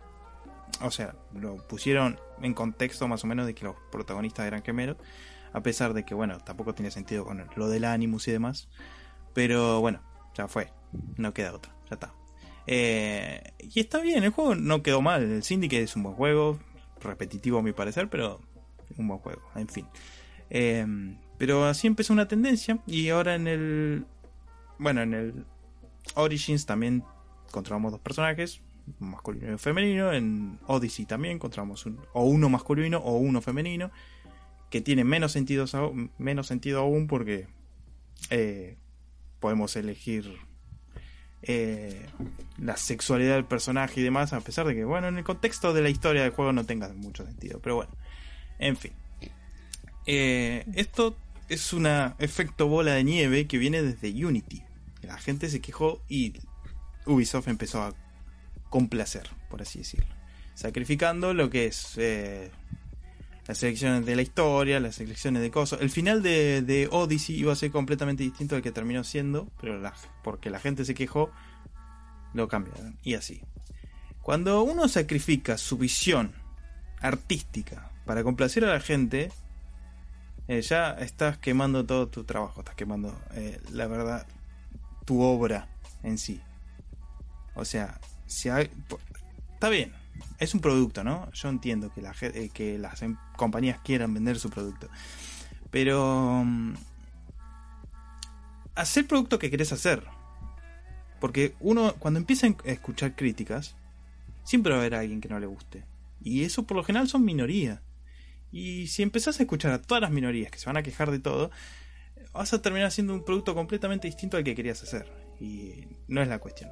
o sea, lo pusieron en contexto más o menos de que los protagonistas eran gemelos, a pesar de que, bueno, tampoco tenía sentido con lo del Animus y demás. Pero bueno, ya fue, no queda otra, ya está. Eh, y está bien, el juego no quedó mal. El Syndicate es un buen juego, repetitivo a mi parecer, pero un buen juego, en fin. Eh, pero así empezó una tendencia y ahora en el... Bueno, en el Origins también controlamos dos personajes, masculino y femenino. En Odyssey también controlamos un, o uno masculino o uno femenino, que tiene menos sentido, menos sentido aún porque eh, podemos elegir eh, la sexualidad del personaje y demás, a pesar de que, bueno, en el contexto de la historia del juego no tenga mucho sentido. Pero bueno, en fin. Eh, esto es un efecto bola de nieve que viene desde Unity. La gente se quejó y Ubisoft empezó a complacer, por así decirlo. Sacrificando lo que es eh, las selecciones de la historia, las selecciones de cosas. El final de, Odyssey iba a ser completamente distinto al que terminó siendo, pero porque la gente se quejó, lo cambiaron. Y así. Cuando uno sacrifica su visión artística para complacer a la gente, eh, ya estás quemando todo tu trabajo, estás quemando, eh, la verdad, tu obra en sí. O sea, si hay, está bien, es un producto, ¿no? Yo entiendo que, la, eh, que las em, compañías quieran vender su producto. Pero... Mm, hacer el producto que querés hacer. Porque uno, cuando empieza a escuchar críticas, siempre va a haber alguien que no le guste. Y eso por lo general son minorías. Y si empezás a escuchar a todas las minorías que se van a quejar de todo, vas a terminar haciendo un producto completamente distinto al que querías hacer. Y no es la cuestión.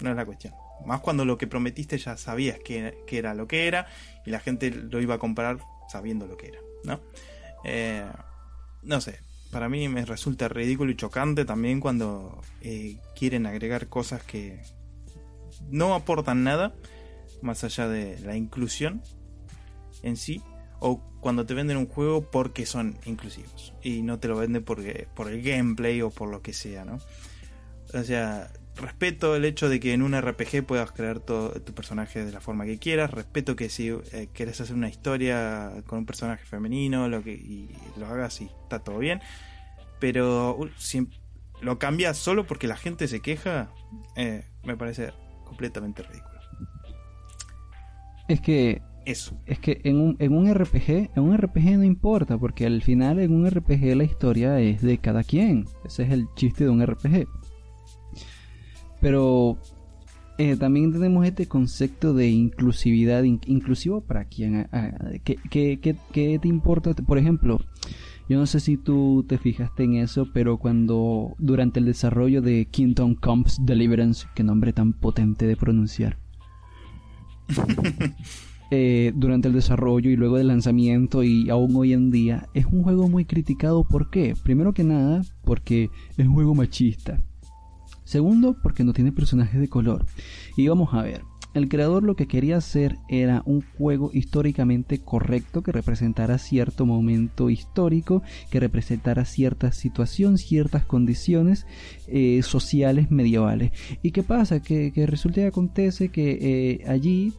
No es la cuestión. Más cuando lo que prometiste ya sabías que, era lo que era y la gente lo iba a comprar sabiendo lo que era. ¿no? Eh, no sé, para mí me resulta ridículo y chocante también cuando eh, quieren agregar cosas que no aportan nada más allá de la inclusión en sí o cuando te venden un juego porque son inclusivos y no te lo venden porque, por el gameplay o por lo que sea, ¿no? O sea, respeto el hecho de que en un RPG puedas crear todo tu personaje de la forma que quieras, respeto que si eh, quieres hacer una historia con un personaje femenino lo que, y lo hagas y está todo bien, pero si lo cambias solo porque la gente se queja, eh, me parece completamente ridículo. Es que eso. Es que en un, en un RPG, en un RPG no importa, porque al final en un RPG la historia es de cada quien. Ese es el chiste de un RPG. Pero eh, también tenemos este concepto de inclusividad, inclusivo para quien. ¿Qué, te importa? Por ejemplo, yo no sé si tú te fijaste en eso, pero cuando durante el desarrollo de Kingdom Comes Deliverance, qué nombre tan potente de pronunciar. Eh, durante el desarrollo y luego del lanzamiento y aún hoy en día, es un juego muy criticado. ¿Por qué? Primero que nada, porque es un juego machista. Segundo, porque no tiene personajes de color. Y vamos a ver, el creador lo que quería hacer era un juego históricamente correcto que representara cierto momento histórico, que representara cierta situación, ciertas condiciones eh, sociales medievales. ¿Y qué pasa? Que, resulta y acontece que eh, allí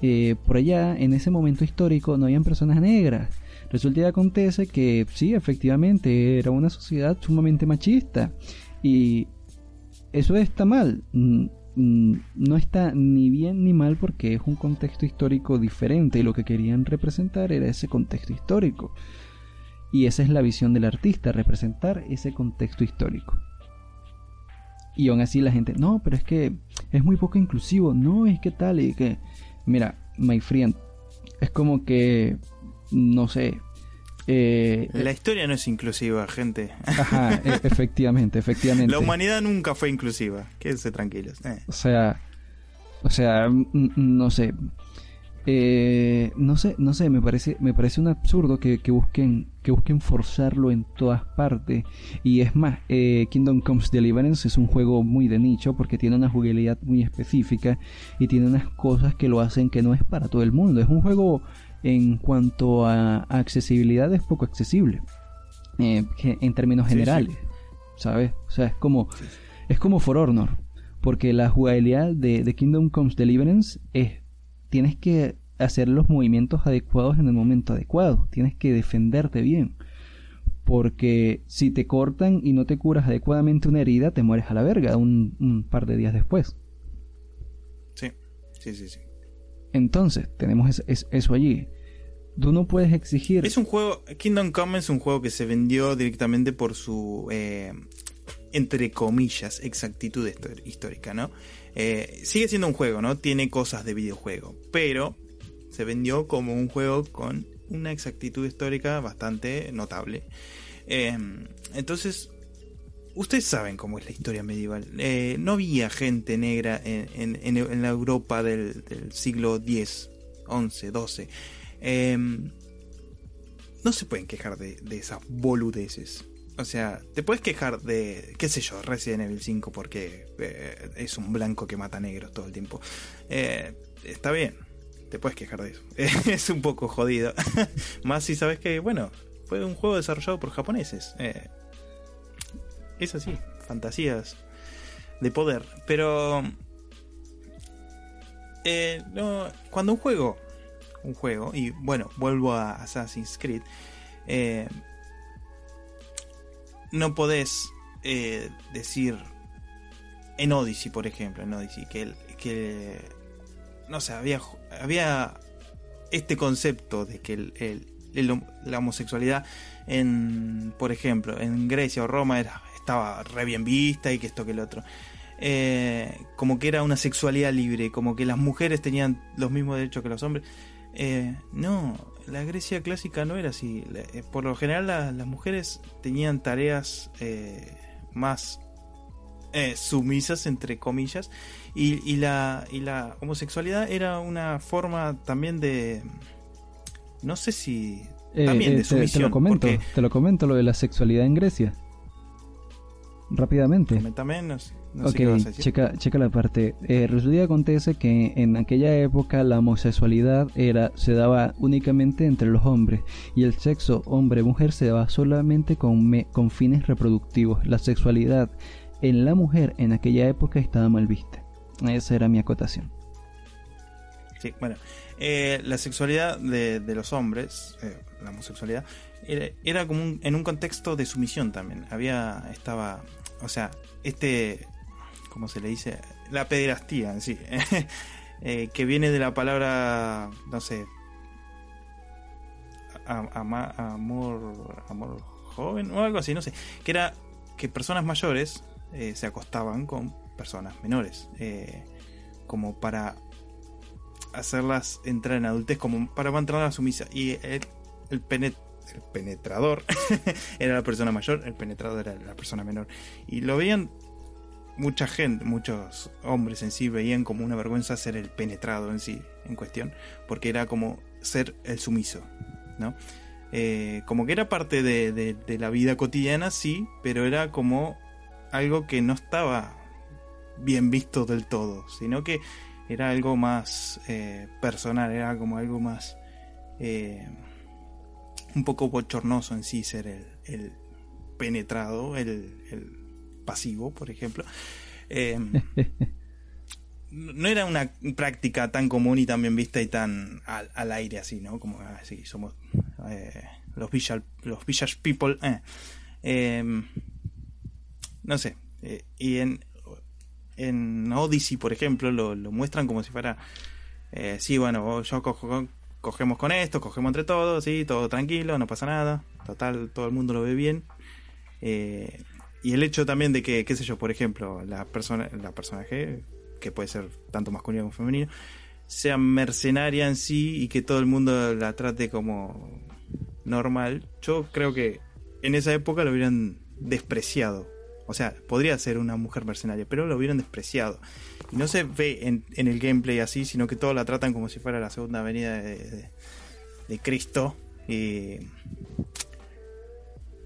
eh, por allá, en ese momento histórico, no habían personas negras. Resulta y acontece que sí, efectivamente, era una sociedad sumamente machista. Y eso está mal. Mm, mm, no está ni bien ni mal porque es un contexto histórico diferente y lo que querían representar era ese contexto histórico. Y esa es la visión del artista, representar ese contexto histórico. Y aún así la gente, no, pero es que es muy poco inclusivo, no, es que tal y que Mira, my friend, es como que, no sé. Eh, la historia no es inclusiva, gente. Ajá, e, efectivamente, efectivamente. La humanidad nunca fue inclusiva. Quédense tranquilos. Eh. O sea, o sea, no sé. Eh, no sé, no sé, me parece, me parece un absurdo que, busquen, que busquen forzarlo en todas partes. Y es más, eh, Kingdom Comes Deliverance es un juego muy de nicho porque tiene una jugabilidad muy específica y tiene unas cosas que lo hacen que no es para todo el mundo. Es un juego en cuanto a, accesibilidad es poco accesible eh, en términos generales, ¿sabes? O sea, es como es como For Honor porque la jugabilidad de, de Kingdom Comes Deliverance es tienes que hacer los movimientos adecuados en el momento adecuado, tienes que defenderte bien. Porque si te cortan y no te curas adecuadamente una herida, te mueres a la verga un, par de días después. Sí, sí, sí, sí. Entonces, tenemos eso allí. Tú no puedes exigir. Es un juego. Kingdom Come es un juego que se vendió directamente por su. Eh, entre comillas, exactitud histórica, ¿no? Eh, sigue siendo un juego, ¿no? Tiene cosas de videojuego, pero se vendió como un juego con una exactitud histórica bastante notable. Em, entonces, ustedes saben cómo es la historia medieval. Eh, no había gente negra en, la Europa del, siglo X, XI, XII. no se pueden quejar de, esas boludeces. O sea, te puedes quejar de, qué sé yo, Resident Evil 5 porque eh, es un blanco que mata negros todo el tiempo. Eh, está bien, te puedes quejar de eso. es un poco jodido. Más si sabes que, bueno, fue un juego desarrollado por japoneses. Eh, es así, fantasías de poder. Pero... no, cuando un juego... Un juego, y bueno, vuelvo a Assassin's Creed. Eh, no podés eh, decir en Odyssey, por ejemplo, en Odyssey, que, que no sé, había, había este concepto de que el, la homosexualidad en, por ejemplo, en Grecia o Roma era, estaba re bien vista y que esto que el otro. Eh, como que era una sexualidad libre, como que las mujeres tenían los mismos derechos que los hombres. Eh, no, la Grecia clásica no era así. Eh, por lo general las mujeres tenían tareas eh, más sumisas, entre comillas, y, la, y la homosexualidad era una forma también de... No sé si... También de sumisión. Te, lo comento, te lo comento lo de la sexualidad en Grecia. Rápidamente. menos ok, checa, checa la parte. Eh, resulta acontece que en aquella época la homosexualidad era se daba únicamente entre los hombres y el sexo hombre-mujer se daba solamente con, con fines reproductivos. La sexualidad en la mujer en aquella época estaba mal vista. Esa era mi acotación. Sí, bueno, eh, la sexualidad de, los hombres, eh, la homosexualidad, era, como en un contexto de sumisión también. Había, estaba, o sea, este ¿cómo se le dice? La pederastía en sí, eh, que viene de la palabra, no sé, amor, amor joven o algo así, no sé, que era que personas mayores eh, se acostaban con personas menores, eh, como para hacerlas entrar en adultez, como para mantener a sumisa. Y el, el, el penetrador era la persona mayor, el penetrador era la persona menor. Y lo veían mucha gente, muchos hombres en sí veían como una vergüenza ser el penetrado en sí, en cuestión, porque era como ser el sumiso, ¿no? Eh, como que era parte de, la vida cotidiana, sí, pero era como algo que no estaba bien visto del todo, sino que era algo más eh, personal, era como algo más eh, un poco bochornoso en sí ser el, penetrado, el pasivo, por ejemplo. Eh, no era una práctica tan común y tan bien vista y tan al, aire así, ¿no? Como así ah, somos eh, los village, los village people. Eh. Em, no sé. y en, en Odyssey, por ejemplo, lo, muestran como si fuera. sí, bueno, yo cogemos con esto, cogemos entre todos, sí, todo tranquilo, no pasa nada. Total, todo el mundo lo ve bien. Eh, y el hecho también de que, qué sé yo, por ejemplo, la persona, la personaje, que puede ser tanto masculino como femenino, sea mercenaria en sí y que todo el mundo la trate como normal, yo creo que en esa época lo hubieran despreciado. O sea, podría ser una mujer mercenaria, pero lo hubieran despreciado. Y no se ve en, el gameplay así, sino que todos la tratan como si fuera la segunda venida de, de, de Cristo. Y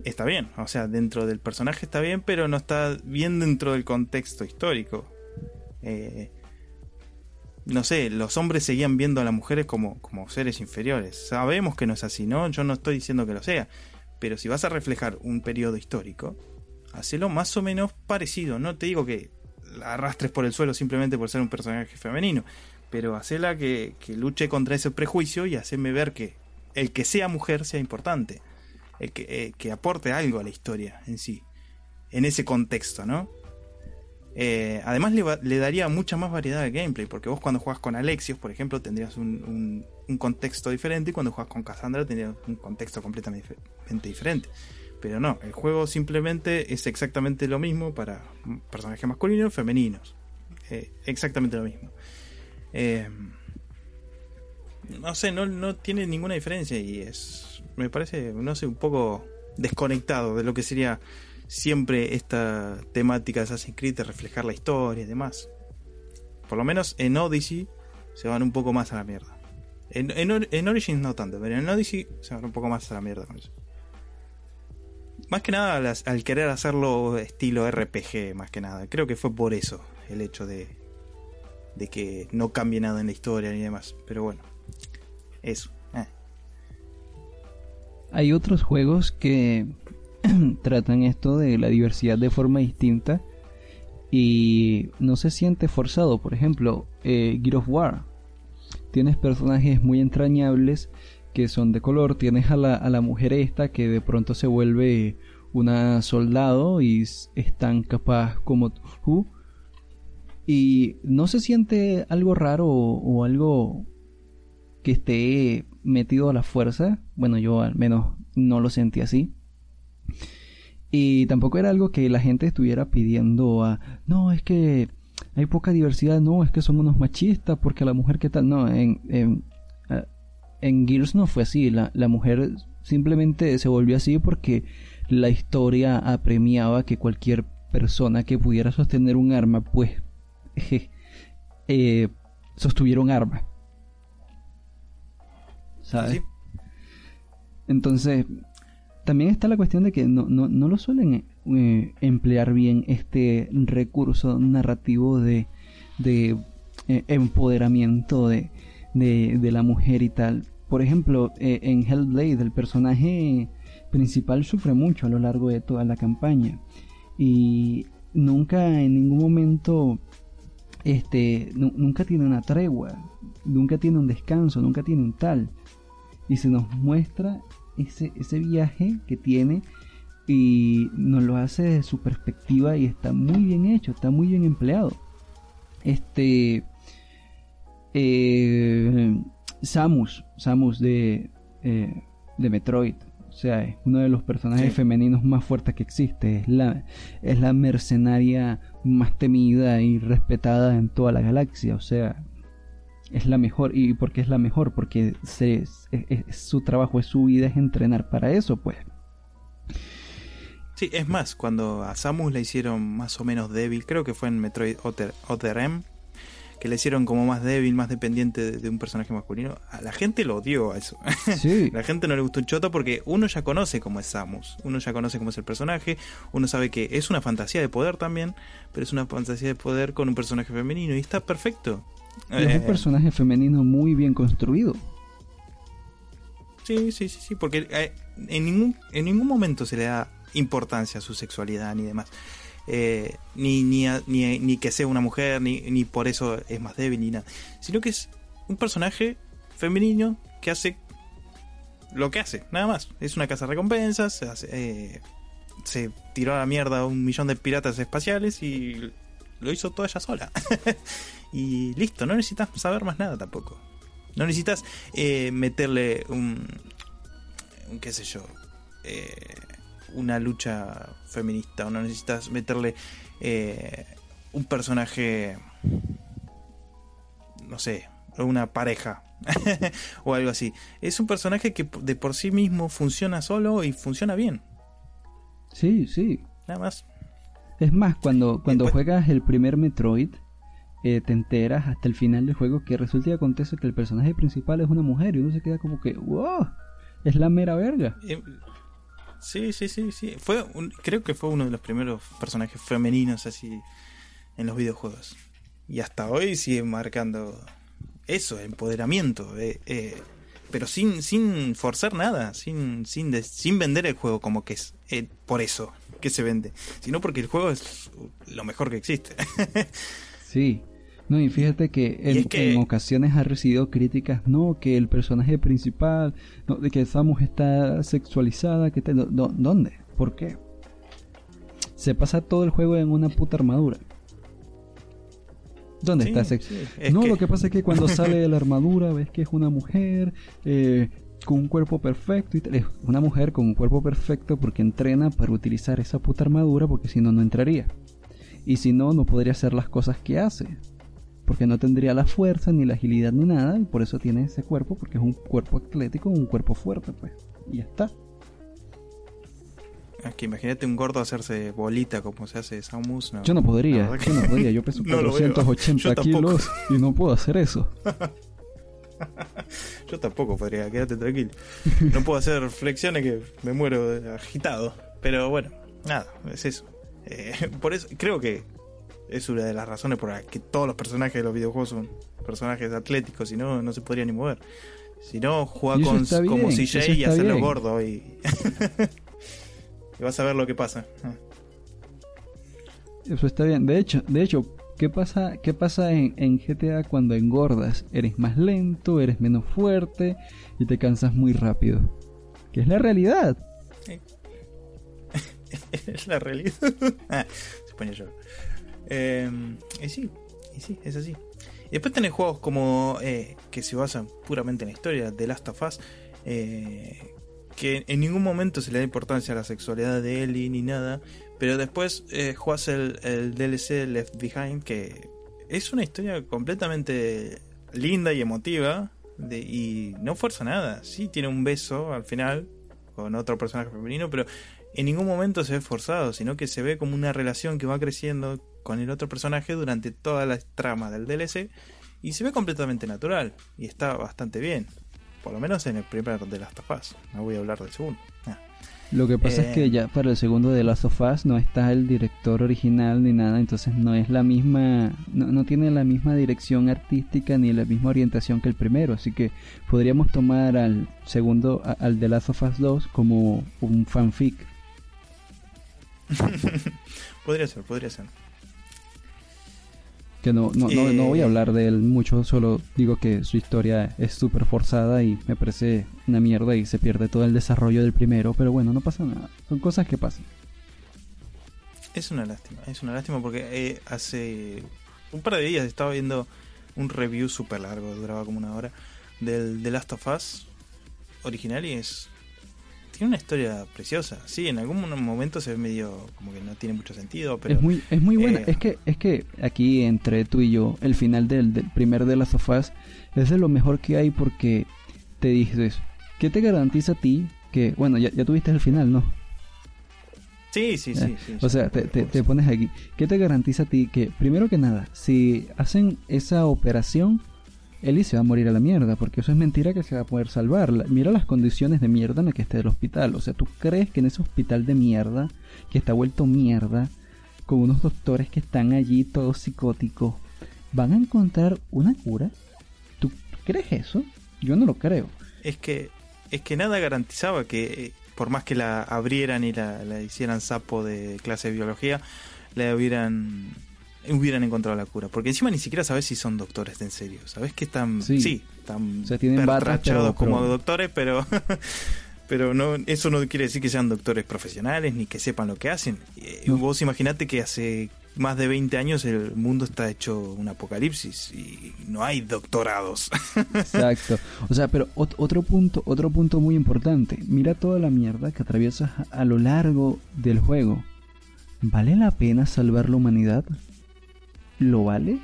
está bien, o sea, dentro del personaje está bien, pero no está bien dentro del contexto histórico. Eh, no sé, los hombres seguían viendo a las mujeres como, como seres inferiores. Sabemos que no es así, ¿no? Yo no estoy diciendo que lo sea. Pero si vas a reflejar un periodo histórico, hacelo más o menos parecido. No te digo que la arrastres por el suelo simplemente por ser un personaje femenino, pero hacela que, que luche contra ese prejuicio y hacerme ver que el que sea mujer sea importante. Eh, que, aporte algo a la historia en sí, en ese contexto, ¿no? Eh, además le, daría mucha más variedad de gameplay, porque vos cuando juegas con Alexios, por ejemplo, tendrías un, contexto diferente y cuando juegas con Cassandra tendrías un contexto completamente diferente. Pero no, el juego simplemente es exactamente lo mismo para personajes masculinos y femeninos. Eh, exactamente lo mismo. no sé, no, no tiene ninguna diferencia y es me parece, no sé, un poco desconectado de lo que sería siempre esta temática de Assassin's Creed reflejar la historia y demás. Por lo menos en Odyssey se van un poco más a la mierda. En, en, Origins no tanto, pero en Odyssey se va un poco más a la mierda con eso. Más que nada al, querer hacerlo estilo RPG, más que nada. Creo que fue por eso el hecho de, de que no cambie nada en la historia ni demás. Pero bueno, eso. Eh. Hay otros juegos que tratan esto de la diversidad de forma distinta y no se siente forzado. Por ejemplo, eh, Gear of War. Tienes personajes muy entrañables que son de color, tienes a la, a la mujer esta que de pronto se vuelve una soldado y es tan capaz como tú. Y no se siente algo raro o, algo que esté metido a la fuerza. Bueno, yo al menos no lo sentí así. Y tampoco era algo que la gente estuviera pidiendo a, no, es que hay poca diversidad, no, es que son unos machistas, porque la mujer qué tal, no, en, en, en Gears no fue así. La, la mujer simplemente se volvió así porque la historia apremiaba que cualquier persona que pudiera sostener un arma, pues, eh, sostuviera un arma. ¿Sabes? Entonces, también está la cuestión de que no, no, no lo suelen eh, emplear bien este recurso narrativo de, de eh, empoderamiento de, de, la mujer y tal. Por ejemplo, eh, en Hellblade el personaje principal sufre mucho a lo largo de toda la campaña y nunca en ningún momento este nunca tiene una tregua, nunca tiene un descanso, nunca tiene un tal y se nos muestra ese, ese viaje que tiene y nos lo hace desde su perspectiva y está muy bien hecho, está muy bien empleado. Este eh, Samus, Samus de, eh, de Metroid. O sea, es uno de los personajes femeninos más fuertes que existe. Es la, es la mercenaria más temida y respetada en toda la galaxia. O sea, es la mejor. ¿Y por qué es la mejor? Porque se, su trabajo, es su vida, es entrenar para eso, pues. Sí, es más, cuando a Samus la hicieron más o menos débil, creo que fue en Metroid Other, Other M, que le hicieron como más débil, más dependiente de, un personaje masculino, a la gente lo odió a eso. Sí. la gente no le gustó un choto porque uno ya conoce cómo es Samus, uno ya conoce cómo es el personaje, uno sabe que es una fantasía de poder también, pero es una fantasía de poder con un personaje femenino y está perfecto. es un eh, personaje femenino muy bien construido. Sí, sí, sí, sí, porque eh, en, ningún, en ningún momento se le da importancia a su sexualidad ni demás. Eh, ni, ni, ni, que sea una mujer, ni, ni por eso es más débil, ni nada. Sino que es un personaje femenino que hace lo que hace, nada más. Es una casa de recompensas, se, eh, se tiró a la mierda un millón de piratas espaciales y lo hizo toda ella sola. y listo, no necesitas saber más nada tampoco. No necesitas eh, meterle un, un, qué sé yo, eh, una lucha feminista o no necesitas meterle eh, un personaje, no sé, una pareja o algo así. Es un personaje que de por sí mismo funciona solo y funciona bien. Sí, sí. Nada más. Es más, cuando, cuando juegas el primer Metroid, eh, te enteras hasta el final del juego que resulta y acontece que el personaje principal es una mujer y uno se queda como que, wow, es la mera verga. Sí, sí, sí, sí. Fue creo que fue uno de los primeros personajes femeninos así en los videojuegos. Y hasta hoy sigue marcando eso, empoderamiento. Eh, eh, pero sin, sin forzar nada, sin, sin, sin vender el juego como que es eh, por eso que se vende, sino porque el juego es lo mejor que existe. sí, no, y fíjate que en, ocasiones ha recibido críticas, no, que el personaje principal, no, de que Samus está sexualizada, que te, ¿dónde? ¿Por qué? Se pasa todo el juego en una puta armadura. ¿Dónde está sexo? no, lo que pasa es que cuando sale de la armadura ves que es una mujer eh, con un cuerpo perfecto. Y es una mujer con un cuerpo perfecto porque entrena para utilizar esa puta armadura porque si no, no entraría. Y si no, no podría hacer las cosas que hace porque no tendría la fuerza ni la agilidad ni nada y por eso tiene ese cuerpo porque es un cuerpo atlético, un cuerpo fuerte pues y ya está. Es que imagínate un gordo hacerse bolita como se hace Samus. yo no podría, yo no podría, yo peso 480 kilos y no puedo hacer eso. Yo tampoco podría, quédate tranquilo. No puedo hacer flexiones que me muero agitado. Pero bueno, nada, es eso. Eh, por eso creo que es una de las razones por las que todos los personajes de los videojuegos son personajes atléticos, si no, no se podría ni mover. Si no, juega con, como CJ y hacerlo gordo y... y vas a ver lo que pasa. Eso está bien. De hecho, de hecho, ¿qué pasa, qué pasa en, GTA cuando engordas? Eres más lento, eres menos fuerte y te cansas muy rápido. Que es la realidad. es la realidad. ah, yo. Em, y sí, es así. Después tenés juegos como eh, que se basan puramente en la historia, The Last of Us, eh, que en ningún momento se le da importancia a la sexualidad de Ellie ni nada, pero después eh, el, DLC Left Behind, que es una historia completamente linda y emotiva, de, y no fuerza nada. Sí, tiene un beso al final con otro personaje femenino, pero en ningún momento se ve forzado, sino que se ve como una relación que va creciendo con el otro personaje durante toda la trama del DLC y se ve completamente natural y está bastante bien. Por lo menos en el primer de Last of Us. No voy a hablar del segundo. Ah. Lo que pasa es que eh, ya para el segundo de Last of Us no está el director original ni nada, entonces no es la misma, no, tiene la misma dirección artística ni la misma orientación que el primero, así que podríamos tomar al segundo, al de Last of Us 2 como un fanfic. podría ser, podría ser que no, no, no, voy a eh, hablar de él mucho, solo digo que su historia es súper forzada y me parece una mierda y se pierde todo el desarrollo del primero, pero bueno, no pasa nada, son cosas que pasan. Es una lástima, es una lástima porque eh, hace un par de días estaba viendo un review súper largo, duraba como una hora, del The Last of Us original y es tiene una historia preciosa. Sí, en algún momento se ve medio como que no tiene mucho sentido, pero... Es muy, es muy buena. Eh, es, que, es que aquí entre tú y yo, el final del, primer de las sofás es de lo mejor que hay porque te dices, ¿qué te garantiza a ti que... Bueno, ya, ya tuviste el final, ¿no? Sí, sí, sí. sí o sea, te, te, te, pones aquí. ¿Qué te garantiza a ti que, primero que nada, si hacen esa operación, Ellie se va a morir a la mierda, porque eso es mentira que se va a poder salvar. Mira las condiciones de mierda en las que está el hospital. O sea, ¿tú crees que en ese hospital de mierda, que está vuelto mierda, con unos doctores que están allí todos psicóticos, van a encontrar una cura? ¿Tú crees eso? Yo no lo creo. Es que, es que nada garantizaba que, eh, por más que la abrieran y la, la hicieran sapo de clase de biología, le hubieran hubieran encontrado la cura. Porque encima ni siquiera sabes si son doctores de en serio. Sabes que están, sí, están o como doctores, pero, pero no, eso no quiere decir que sean doctores profesionales ni que sepan lo que hacen. Eh, vos imaginate que hace más de 20 años el mundo está hecho un apocalipsis y no hay doctorados. Exacto. O sea, pero otro punto, otro punto muy importante. Mira toda la mierda que atraviesas a lo largo del juego. ¿Vale la pena salvar la humanidad? ¿Lo vale?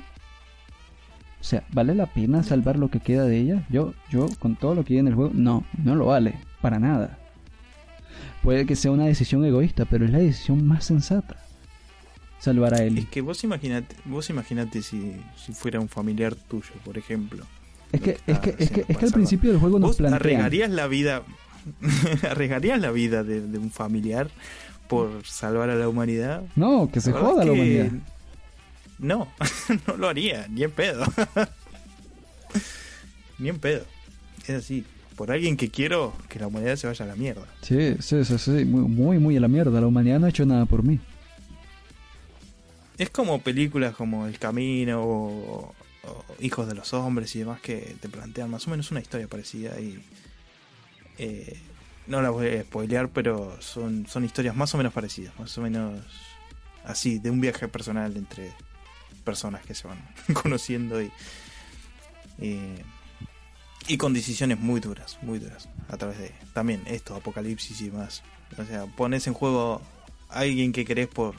O sea, ¿vale la pena salvar lo que queda de ella? Yo, yo, con todo lo que hay en el juego, no, no lo vale, para nada. Puede que sea una decisión egoísta, pero es la decisión más sensata. Salvar a él. Es que vos imaginate, vos imaginate si, si fuera un familiar tuyo, por ejemplo. Es que, es que, es que, es que al principio del juego nos plantean... arriesgarías la vida, arriesgarías la vida de, un familiar por salvar a la humanidad. No, que se joda la humanidad. No, no lo haría, ni en pedo. ni en pedo. Es así. Por alguien que quiero que la humanidad se vaya a la mierda. Sí, sí, sí, sí. Muy, muy, a la mierda. La humanidad no ha hecho nada por mí. Es como películas como El Camino o, Hijos de los Hombres y demás que te plantean más o menos una historia parecida y eh, no la voy a spoilear, pero son, son historias más o menos parecidas, más o menos así, de un viaje personal entre personas que se van conociendo y, y, con decisiones muy duras, muy duras, a través de también esto, apocalipsis y más. O sea, pones en juego a alguien que querés por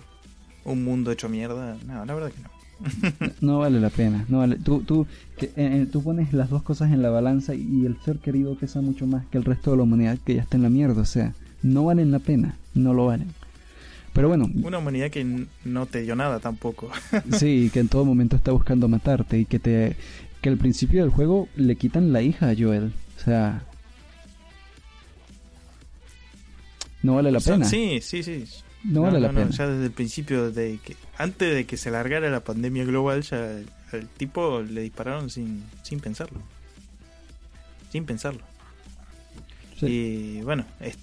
un mundo hecho mierda, no, la verdad que no. no vale la pena, no vale. Tú, tú, que, tú pones las dos cosas en la balanza y el ser querido pesa mucho más que el resto de la humanidad que ya está en la mierda, o sea, no valen la pena, no lo valen. Pero bueno. Una humanidad que no te dio nada tampoco. sí, que en todo momento está buscando matarte y que te que al principio del juego le quitan la hija a Joel. O sea, no vale la pena. Sí, sí, sí. No vale la pena. Ya desde el principio, de que antes de que se largara la pandemia global, ya al tipo le dispararon sin, sin pensarlo. Sin pensarlo. Sí. Y bueno, es-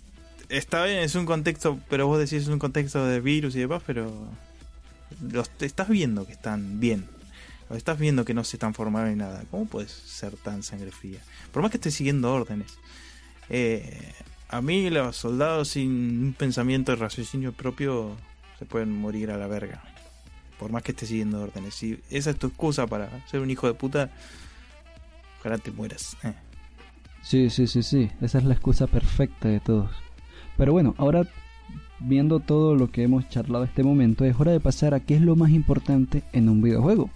está bien, es un contexto, pero vos decís es un contexto de virus y demás, pero los estás viendo que están bien. Los estás viendo que no se transformaron en nada. ¿Cómo puedes ser tan sangre fría? Por más que estés siguiendo órdenes. Eh, a mí los soldados sin un pensamiento de raciocinio propio se pueden morir a la verga. Por más que estés siguiendo órdenes. Si esa es tu excusa para ser un hijo de puta, ojalá te mueras. Eh. Sí, sí, sí, sí. Esa es la excusa perfecta de todos. Pero bueno, ahora viendo todo lo que hemos charlado este momento, es hora de pasar a qué es lo más importante en un videojuego.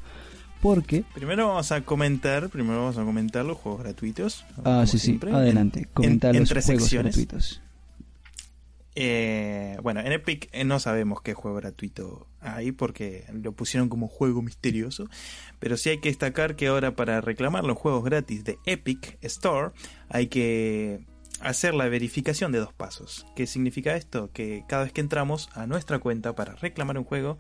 Porque, Primero vamos a comentar, primero vamos a comentar los juegos gratuitos. ah, sí, sí, siempre. adelante, En- comenta en los juegos secciones. gratuitos. Eh, bueno, en Epic eh, no sabemos qué juego gratuito hay porque lo pusieron como juego misterioso. Pero sí hay que destacar que ahora para reclamar los juegos gratis de Epic Store hay que hacer la verificación de dos pasos. ¿Qué significa esto? Que cada vez que entramos a nuestra cuenta para reclamar un juego,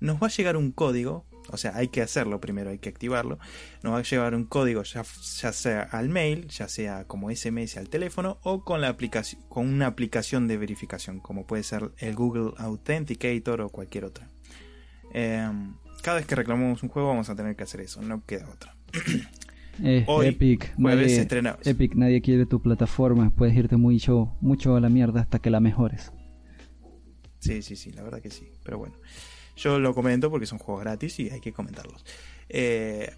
nos va a llegar un código. O sea, hay que hacerlo primero, hay que activarlo. Nos va a llegar un código ya, sea al mail, ya sea como SMS al teléfono o con, la aplicación, con una aplicación de verificación, como puede ser el Google Authenticator o cualquier otra. Eh, cada vez que reclamamos un juego vamos a tener que hacer eso, no queda otra. Eh, Hoy, Epic, Jueves nadie, estrenamos. Epic, nadie quiere tu plataforma, puedes irte mucho, mucho a la mierda hasta que la mejores. Sí, sí, sí, la verdad que sí. Pero bueno, yo lo comento porque son juegos gratis y hay que comentarlos. Eh,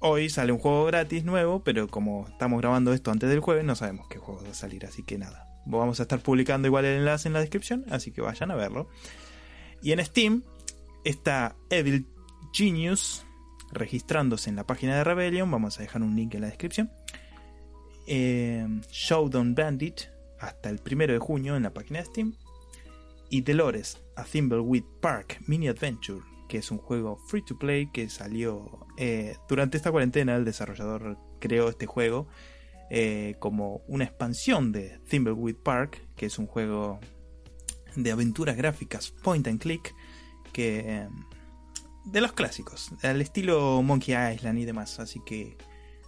hoy sale un juego gratis nuevo, pero como estamos grabando esto antes del jueves, no sabemos qué juego va a salir, así que nada. Vamos a estar publicando igual el enlace en la descripción, así que vayan a verlo. Y en Steam está Evil Genius registrándose en la página de Rebellion. Vamos a dejar un link en la descripción. Eh, Showdown Bandit hasta el primero de junio en la página de Steam y Dolores, a Thimbleweed Park Mini Adventure, que es un juego free to play que salió eh, durante esta cuarentena. El desarrollador creó este juego eh, como una expansión de Thimbleweed Park, que es un juego de aventuras gráficas point and click, que de los clásicos, al estilo Monkey Island y demás. Así que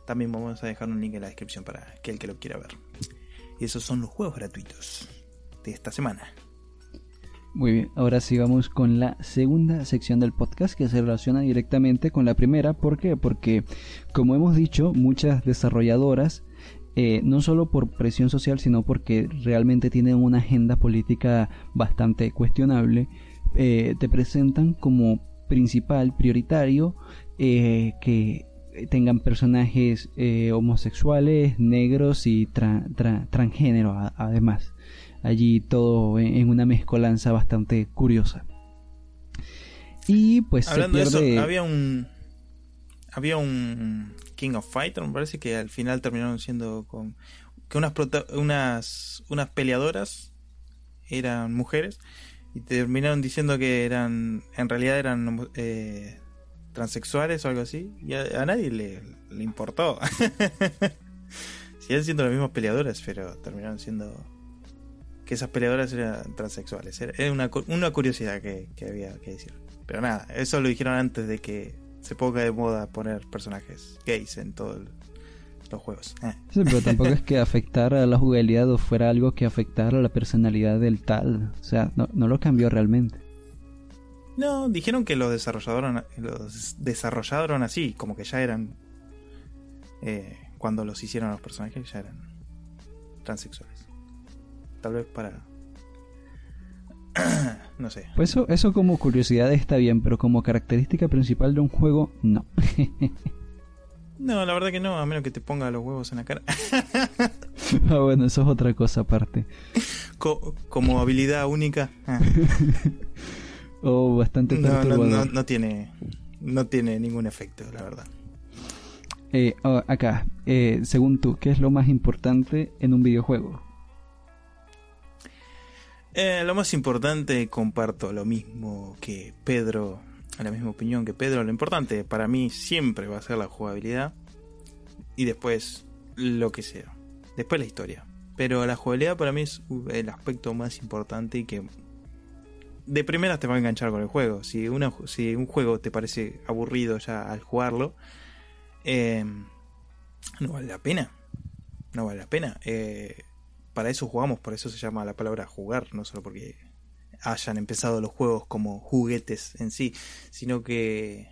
también vamos a dejar un link en la descripción para aquel que lo quiera ver. Y esos son los juegos gratuitos de esta semana. Muy bien, ahora sigamos con la segunda sección del podcast que se relaciona directamente con la primera. ¿Por qué? Porque, como hemos dicho, muchas desarrolladoras, eh, no solo por presión social, sino porque realmente tienen una agenda política bastante cuestionable, eh, te presentan como principal, prioritario, eh, que tengan personajes eh, homosexuales, negros y tra- tra- transgénero además allí todo en, una mezcolanza bastante curiosa. Y pues Hablando se de eso, había un. Había un King of Fighter, me parece que al final terminaron siendo con. Que unas, unas, unas peleadoras eran mujeres y terminaron diciendo que eran. En realidad eran eh, transexuales o algo así. Y a, nadie le, le importó. Siguen siendo las mismas peleadoras, pero terminaron siendo. Que esas peleadoras eran transexuales. Era una, una curiosidad que, que había que decir. Pero nada, eso lo dijeron antes de que se ponga de moda poner personajes gays en todos los juegos. Eh. Sí, pero tampoco es que afectara a la jugabilidad o fuera algo que afectara a la personalidad del tal. O sea, no, no lo cambió realmente. No, dijeron que los desarrollaron, los desarrollaron así, como que ya eran. eh, cuando los hicieron a los personajes, ya eran transexuales. Tal vez para. no sé. Pues eso, eso como curiosidad está bien, pero como característica principal de un juego, no. No, la verdad que no, a menos que te ponga los huevos en la cara. ah, bueno, eso es otra cosa aparte. Co- como habilidad única. ah. O bastante No, no, no, no tiene. No tiene ningún efecto, la verdad. Eh, ah, acá, eh, según tú, ¿qué es lo más importante en un videojuego? Eh, lo más importante, comparto lo mismo que Pedro la misma opinión que Pedro. Lo importante para mí siempre va a ser la jugabilidad. Y después lo que sea. Después la historia. Pero la jugabilidad para mí es el aspecto más importante y que de primeras te va a enganchar con el juego. Si, una, si un juego te parece aburrido ya al jugarlo, eh, no vale la pena. No vale la pena. Eh, para eso jugamos, por eso se llama la palabra jugar, no solo porque hayan empezado los juegos como juguetes en sí, sino que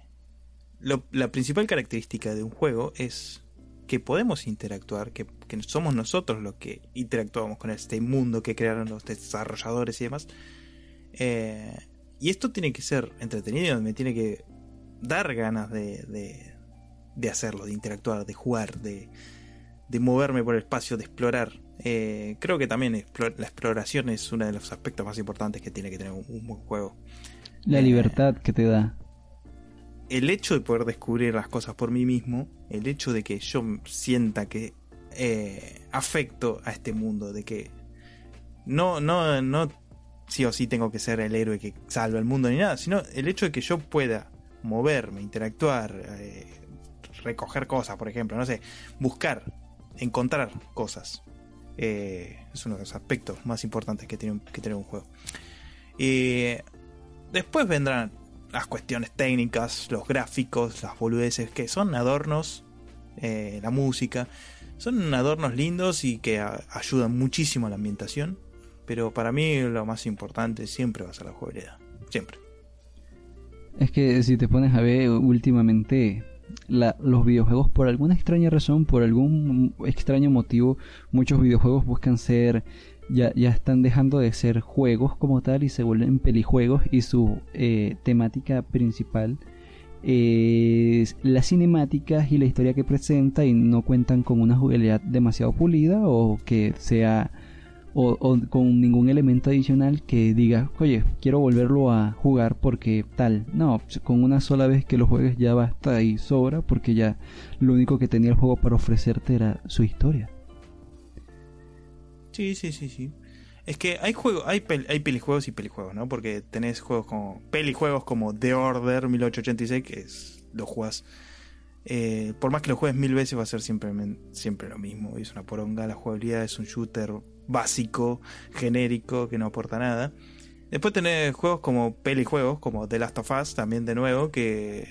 la principal característica de un juego es que podemos interactuar, que, somos nosotros los que interactuamos con este mundo que crearon los desarrolladores y demás. Eh, y esto tiene que ser entretenido, me tiene que dar ganas de, de, hacerlo, de interactuar, de jugar, de, de moverme por el espacio, de explorar. Eh, creo que también la exploración es uno de los aspectos más importantes que tiene que tener un, buen juego. La eh, libertad que te da. El hecho de poder descubrir las cosas por mí mismo, el hecho de que yo sienta que eh, afecto a este mundo, de que no, no, no sí o sí tengo que ser el héroe que salva el mundo ni nada, sino el hecho de que yo pueda moverme, interactuar, recoger cosas, por ejemplo, no sé, buscar, encontrar cosas. Eh, es uno de los aspectos más importantes que tiene, que tener un juego. Y después vendrán las cuestiones técnicas, los gráficos, las boludeces, que son adornos, eh, la música. Son adornos lindos y que ayudan muchísimo a la ambientación. Pero para mí lo más importante siempre va a ser la jugabilidad. Siempre. Es que si te pones a ver últimamente los videojuegos por alguna extraña razón, por algún extraño motivo, muchos videojuegos buscan ser, ya, ya están dejando de ser juegos como tal y se vuelven pelijuegos y su eh, temática principal es las cinemáticas y la historia que presenta y no cuentan con una jugabilidad demasiado pulida o que sea o, con ningún elemento adicional que diga, oye, quiero volverlo a jugar porque tal. No, con una sola vez que lo juegues ya basta y sobra porque ya lo único que tenía el juego para ofrecerte era su historia. Sí, sí, sí, sí. Es que hay juegos, hay, hay pelijuegos y pelijuegos, ¿no? Porque tenés juegos como pelijuegos como The Order 1886 que es, lo juegas eh, por más que lo juegues mil veces va a ser siempre, siempre lo mismo. Es una poronga, la jugabilidad es un shooter básico, genérico, que no aporta nada. Después tenés juegos como pelijuegos, como The Last of Us, también de nuevo, que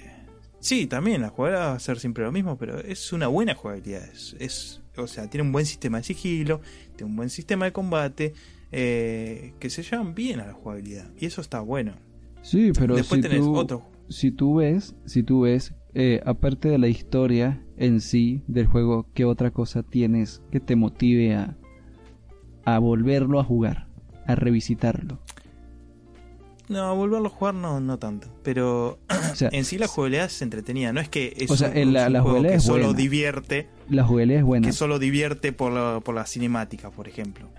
sí, también la jugabilidad va a ser siempre lo mismo, pero es una buena jugabilidad. Es, o sea, tiene un buen sistema de sigilo, tiene un buen sistema de combate, eh, que se llevan bien a la jugabilidad. Y eso está bueno. Sí, pero Después tenés otro. Si tú ves, si tú ves, eh, aparte de la historia en sí del juego, ¿qué otra cosa tienes que te motive a, a volverlo a jugar, a revisitarlo. No, volverlo a jugar no, no tanto. Pero en sí la jugabilidad se entretenida. No es que es o sea, la, la juego que solo divierte. La jugabilidad es buena. Que solo divierte por la, por la cinemática, por ejemplo.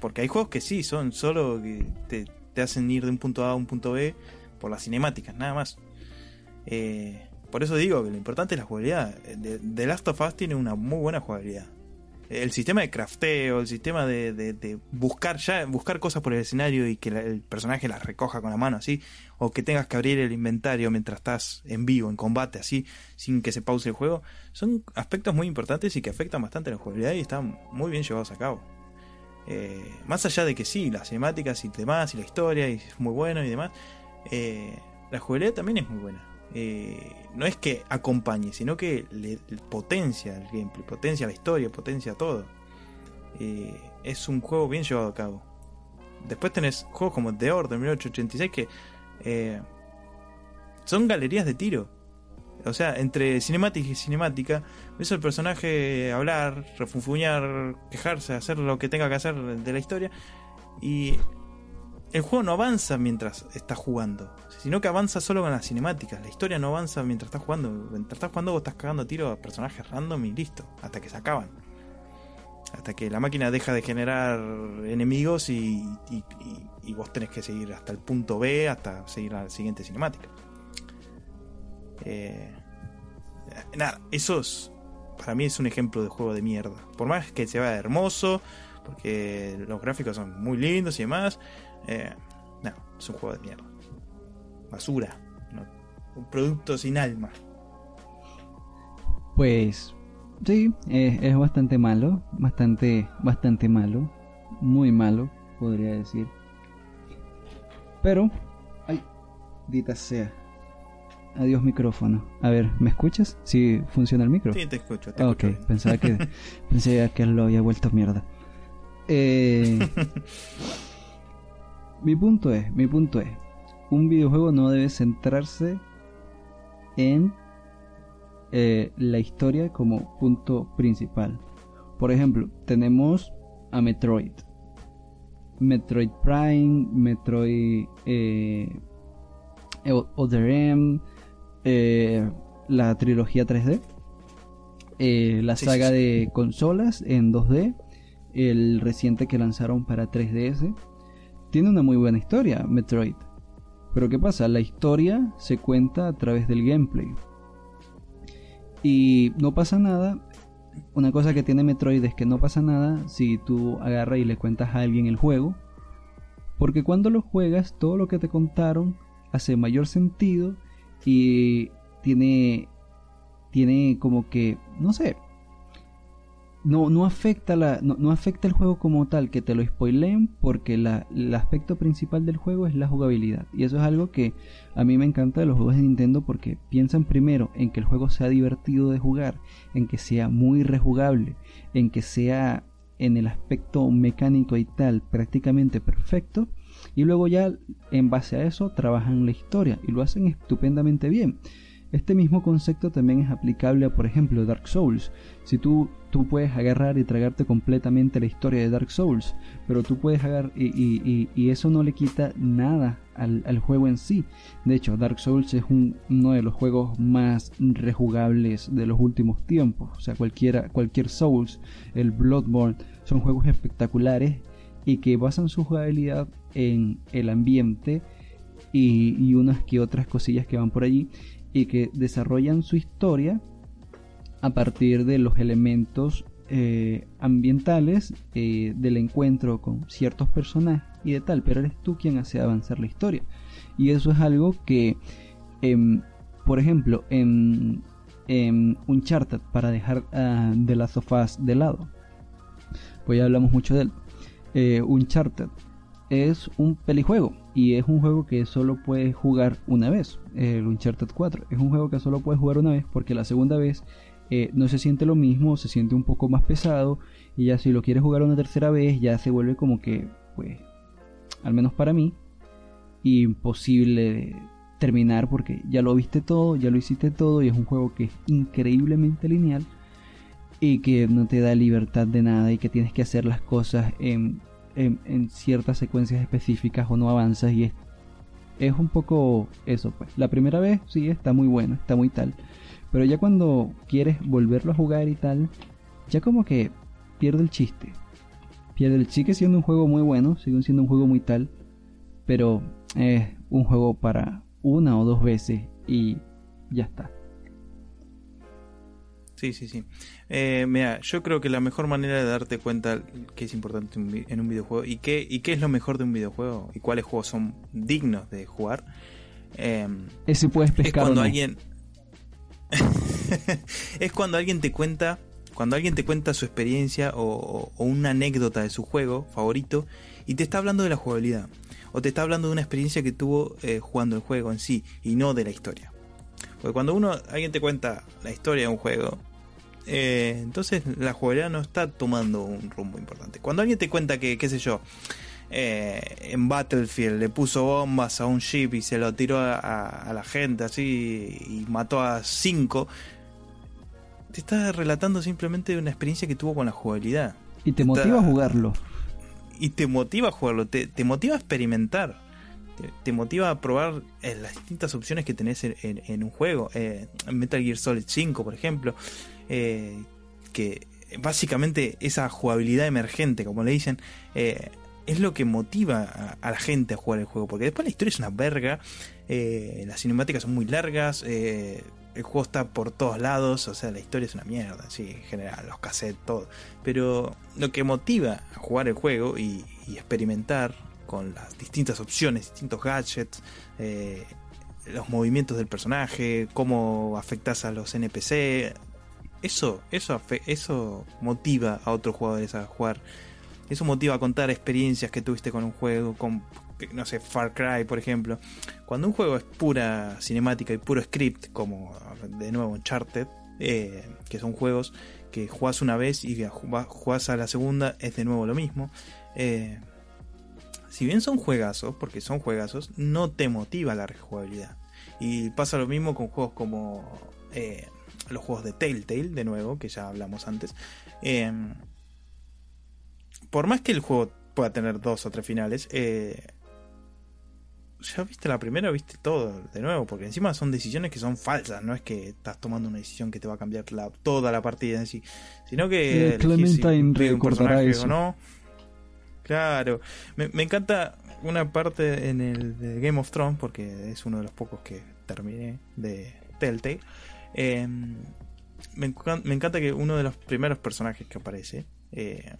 Porque hay juegos que sí, son solo que te, te, hacen ir de un punto A a un punto B por las cinemáticas, nada más. Eh, por eso digo que lo importante es la jugabilidad. The Last of Us tiene una muy buena jugabilidad el sistema de crafteo, el sistema de, buscar ya buscar cosas por el escenario y que el personaje las recoja con la mano así, o que tengas que abrir el inventario mientras estás en vivo, en combate así, sin que se pause el juego, son aspectos muy importantes y que afectan bastante la jugabilidad y están muy bien llevados a cabo. Eh, más allá de que sí, las cinemáticas y demás, y la historia, y es muy bueno y demás, eh, la jugabilidad también es muy buena. Eh, no es que acompañe, sino que le, potencia el gameplay, potencia la historia, potencia todo. Eh, es un juego bien llevado a cabo. Después tenés juegos como The Order 1886 que eh, son galerías de tiro. O sea, entre cinemática y cinemática, ves al personaje hablar, refunfuñar, quejarse, hacer lo que tenga que hacer de la historia. Y el juego no avanza mientras estás jugando, sino que avanza solo con las cinemáticas. La historia no avanza mientras estás jugando. Mientras estás jugando, vos estás cagando tiro a personajes random y listo, hasta que se acaban. Hasta que la máquina deja de generar enemigos y, vos tenés que seguir hasta el punto B, hasta seguir la siguiente cinemática. Eh, nada, eso es, para mí es un ejemplo de juego de mierda. Por más que se vea hermoso, porque los gráficos son muy lindos y demás, eh, no, es un juego de mierda. Basura. No, un producto sin alma. Pues sí, es, bastante malo, bastante, bastante malo, muy malo, podría decir. Pero, ay, dita sea. Adiós micrófono. A ver, ¿me escuchas? ¿Sí funciona el micro? Sí, te escucho. Te ok, pensaba que, pensé que lo había vuelto mierda. Eh, mi punto es, mi punto es, un videojuego no debe centrarse en eh, la historia como punto principal. Por ejemplo, tenemos a Metroid. Metroid Prime, Metroid eh, Other M, eh, la trilogía 3D, eh, la saga de consolas en 2D, el reciente que lanzaron para 3DS. Tiene una muy buena historia, Metroid. Pero ¿qué pasa? La historia se cuenta a través del gameplay. Y no pasa nada. Una cosa que tiene Metroid es que no pasa nada si tú agarras y le cuentas a alguien el juego. Porque cuando lo juegas, todo lo que te contaron hace mayor sentido y tiene, tiene como que, no sé, no, no, afecta la, no, afecta el juego como tal que te lo spoileen porque la, el aspecto principal del juego es la jugabilidad y eso es algo que a mí me encanta de los juegos de Nintendo porque piensan primero en que el juego sea divertido de jugar, en que sea muy rejugable, en que sea en el aspecto mecánico y tal prácticamente perfecto y luego ya en base a eso trabajan la historia y lo hacen estupendamente bien. Este mismo concepto también es aplicable a, por ejemplo, Dark Souls. Si tú, tú puedes agarrar y tragarte completamente la historia de Dark Souls, pero tú puedes agarrar y, y, eso no le quita nada al, al, juego en sí. De hecho, Dark Souls es uno de los juegos más rejugables de los últimos tiempos. O sea, cualquiera, cualquier Souls, el Bloodborne, son juegos espectaculares y que basan su jugabilidad en el ambiente y, unas que otras cosillas que van por allí y que desarrollan su historia a partir de los elementos eh, ambientales eh, del encuentro con ciertos personajes y de tal, pero eres tú quien hace avanzar la historia. Y eso es algo que, em, por ejemplo, en, en Uncharted, para dejar de las sofás de lado, pues ya hablamos mucho de él, eh, Uncharted es un pelijuego y es un juego que solo puedes jugar una vez, el Uncharted 4. Es un juego que solo puedes jugar una vez porque la segunda vez eh, no se siente lo mismo, se siente un poco más pesado y ya si lo quieres jugar una tercera vez ya se vuelve como que, pues, al menos para mí, imposible terminar porque ya lo viste todo, ya lo hiciste todo y es un juego que es increíblemente lineal y que no te da libertad de nada y que tienes que hacer las cosas en, en, ciertas secuencias específicas o no avanzas y es, es un poco eso pues. La primera vez sí está muy bueno, está muy tal, pero ya cuando quieres volverlo a jugar y tal, ya como que pierde el chiste. Pierde el sigue siendo un juego muy bueno, sigue siendo un juego muy tal, pero es un juego para una o dos veces y ya está. Sí, sí, sí. Eh, mira, yo creo que la mejor manera de darte cuenta que es importante en un videojuego y qué, y qué es lo mejor de un videojuego y cuáles juegos son dignos de jugar. Eh, es si puedes pescar. Es cuando alguien. es cuando alguien te cuenta. Cuando alguien te cuenta su experiencia o, una anécdota de su juego favorito y te está hablando de la jugabilidad o te está hablando de una experiencia que tuvo eh, jugando el juego en sí y no de la historia. Porque cuando uno, alguien te cuenta la historia de un juego, eh, entonces la jugabilidad no está tomando un rumbo importante. Cuando alguien te cuenta que, qué sé yo, eh, en Battlefield le puso bombas a un ship y se lo tiró a, la gente así y mató a cinco, te está relatando simplemente una experiencia que tuvo con la jugabilidad. Y te, motiva a jugarlo. Y te motiva a jugarlo, te, te motiva a experimentar te, motiva a probar eh, las distintas opciones que tenés en, un juego. Eh, Metal Gear Solid 5, por ejemplo, eh, que básicamente esa jugabilidad emergente, como le dicen, es lo que motiva a, la gente a jugar el juego. Porque después la historia es una verga, las cinemáticas son muy largas, el juego está por todos lados, o sea, la historia es una mierda, sí, en general, los cassettes, todo. Pero lo que motiva a jugar el juego y experimentar con las distintas opciones, distintos gadgets, eh, los movimientos del personaje, cómo afectas a los NPC. Eso, eso, eso motiva a otros jugadores a jugar. Eso motiva a contar experiencias que tuviste con un juego, con, no sé, Far Cry, por ejemplo. Cuando un juego es pura cinemática y puro script, como de nuevo Uncharted, eh, que son juegos que jugás una vez y jugás a la segunda, es de nuevo lo mismo. Eh, si bien son juegazos, porque son juegazos, no te motiva la rejugabilidad. Y pasa lo mismo con juegos como eh, los juegos de Telltale, de nuevo, que ya hablamos antes. Em, por más que el juego pueda tener dos o tres finales, eh, ya viste la primera, viste todo de nuevo, porque encima son decisiones que son falsas, no es que estás tomando una decisión que te va a cambiar toda la partida en sí, sino que... Clementine recordará eso. no. Claro, me, encanta una parte en el de Game of Thrones, porque es uno de los pocos que terminé de Telltale. Em, me, encanta que uno de los primeros personajes que aparece, eh,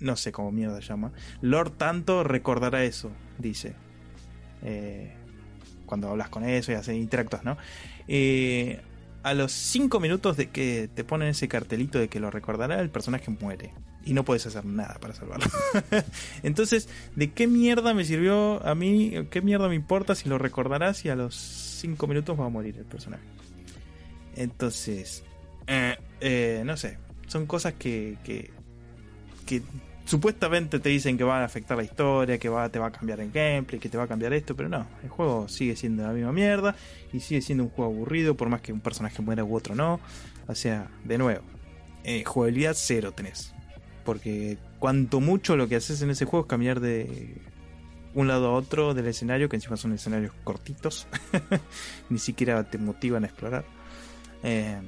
no sé cómo mierda llama, Lord Tanto recordará eso, dice. Eh, cuando hablas con eso y haces interactos, ¿no? Eh, a los 5 minutos de que te ponen ese cartelito de que lo recordará, el personaje muere y no puedes hacer nada para salvarlo. Entonces, ¿de qué mierda me sirvió a mí? ¿Qué mierda me importa si lo recordarás y a los 5 minutos va a morir el personaje? Entonces, eh, eh, no sé, son cosas que, que, supuestamente te dicen que van a afectar la historia, que va, te va a cambiar el gameplay, que te va a cambiar esto, pero no, el juego sigue siendo la misma mierda y sigue siendo un juego aburrido, por más que un personaje muera u otro no. O sea, de nuevo, eh, jugabilidad cero tenés porque cuanto mucho lo que haces en ese juego es caminar de un lado a otro del escenario, que encima son escenarios cortitos, ni siquiera te motivan a explorar. Eh,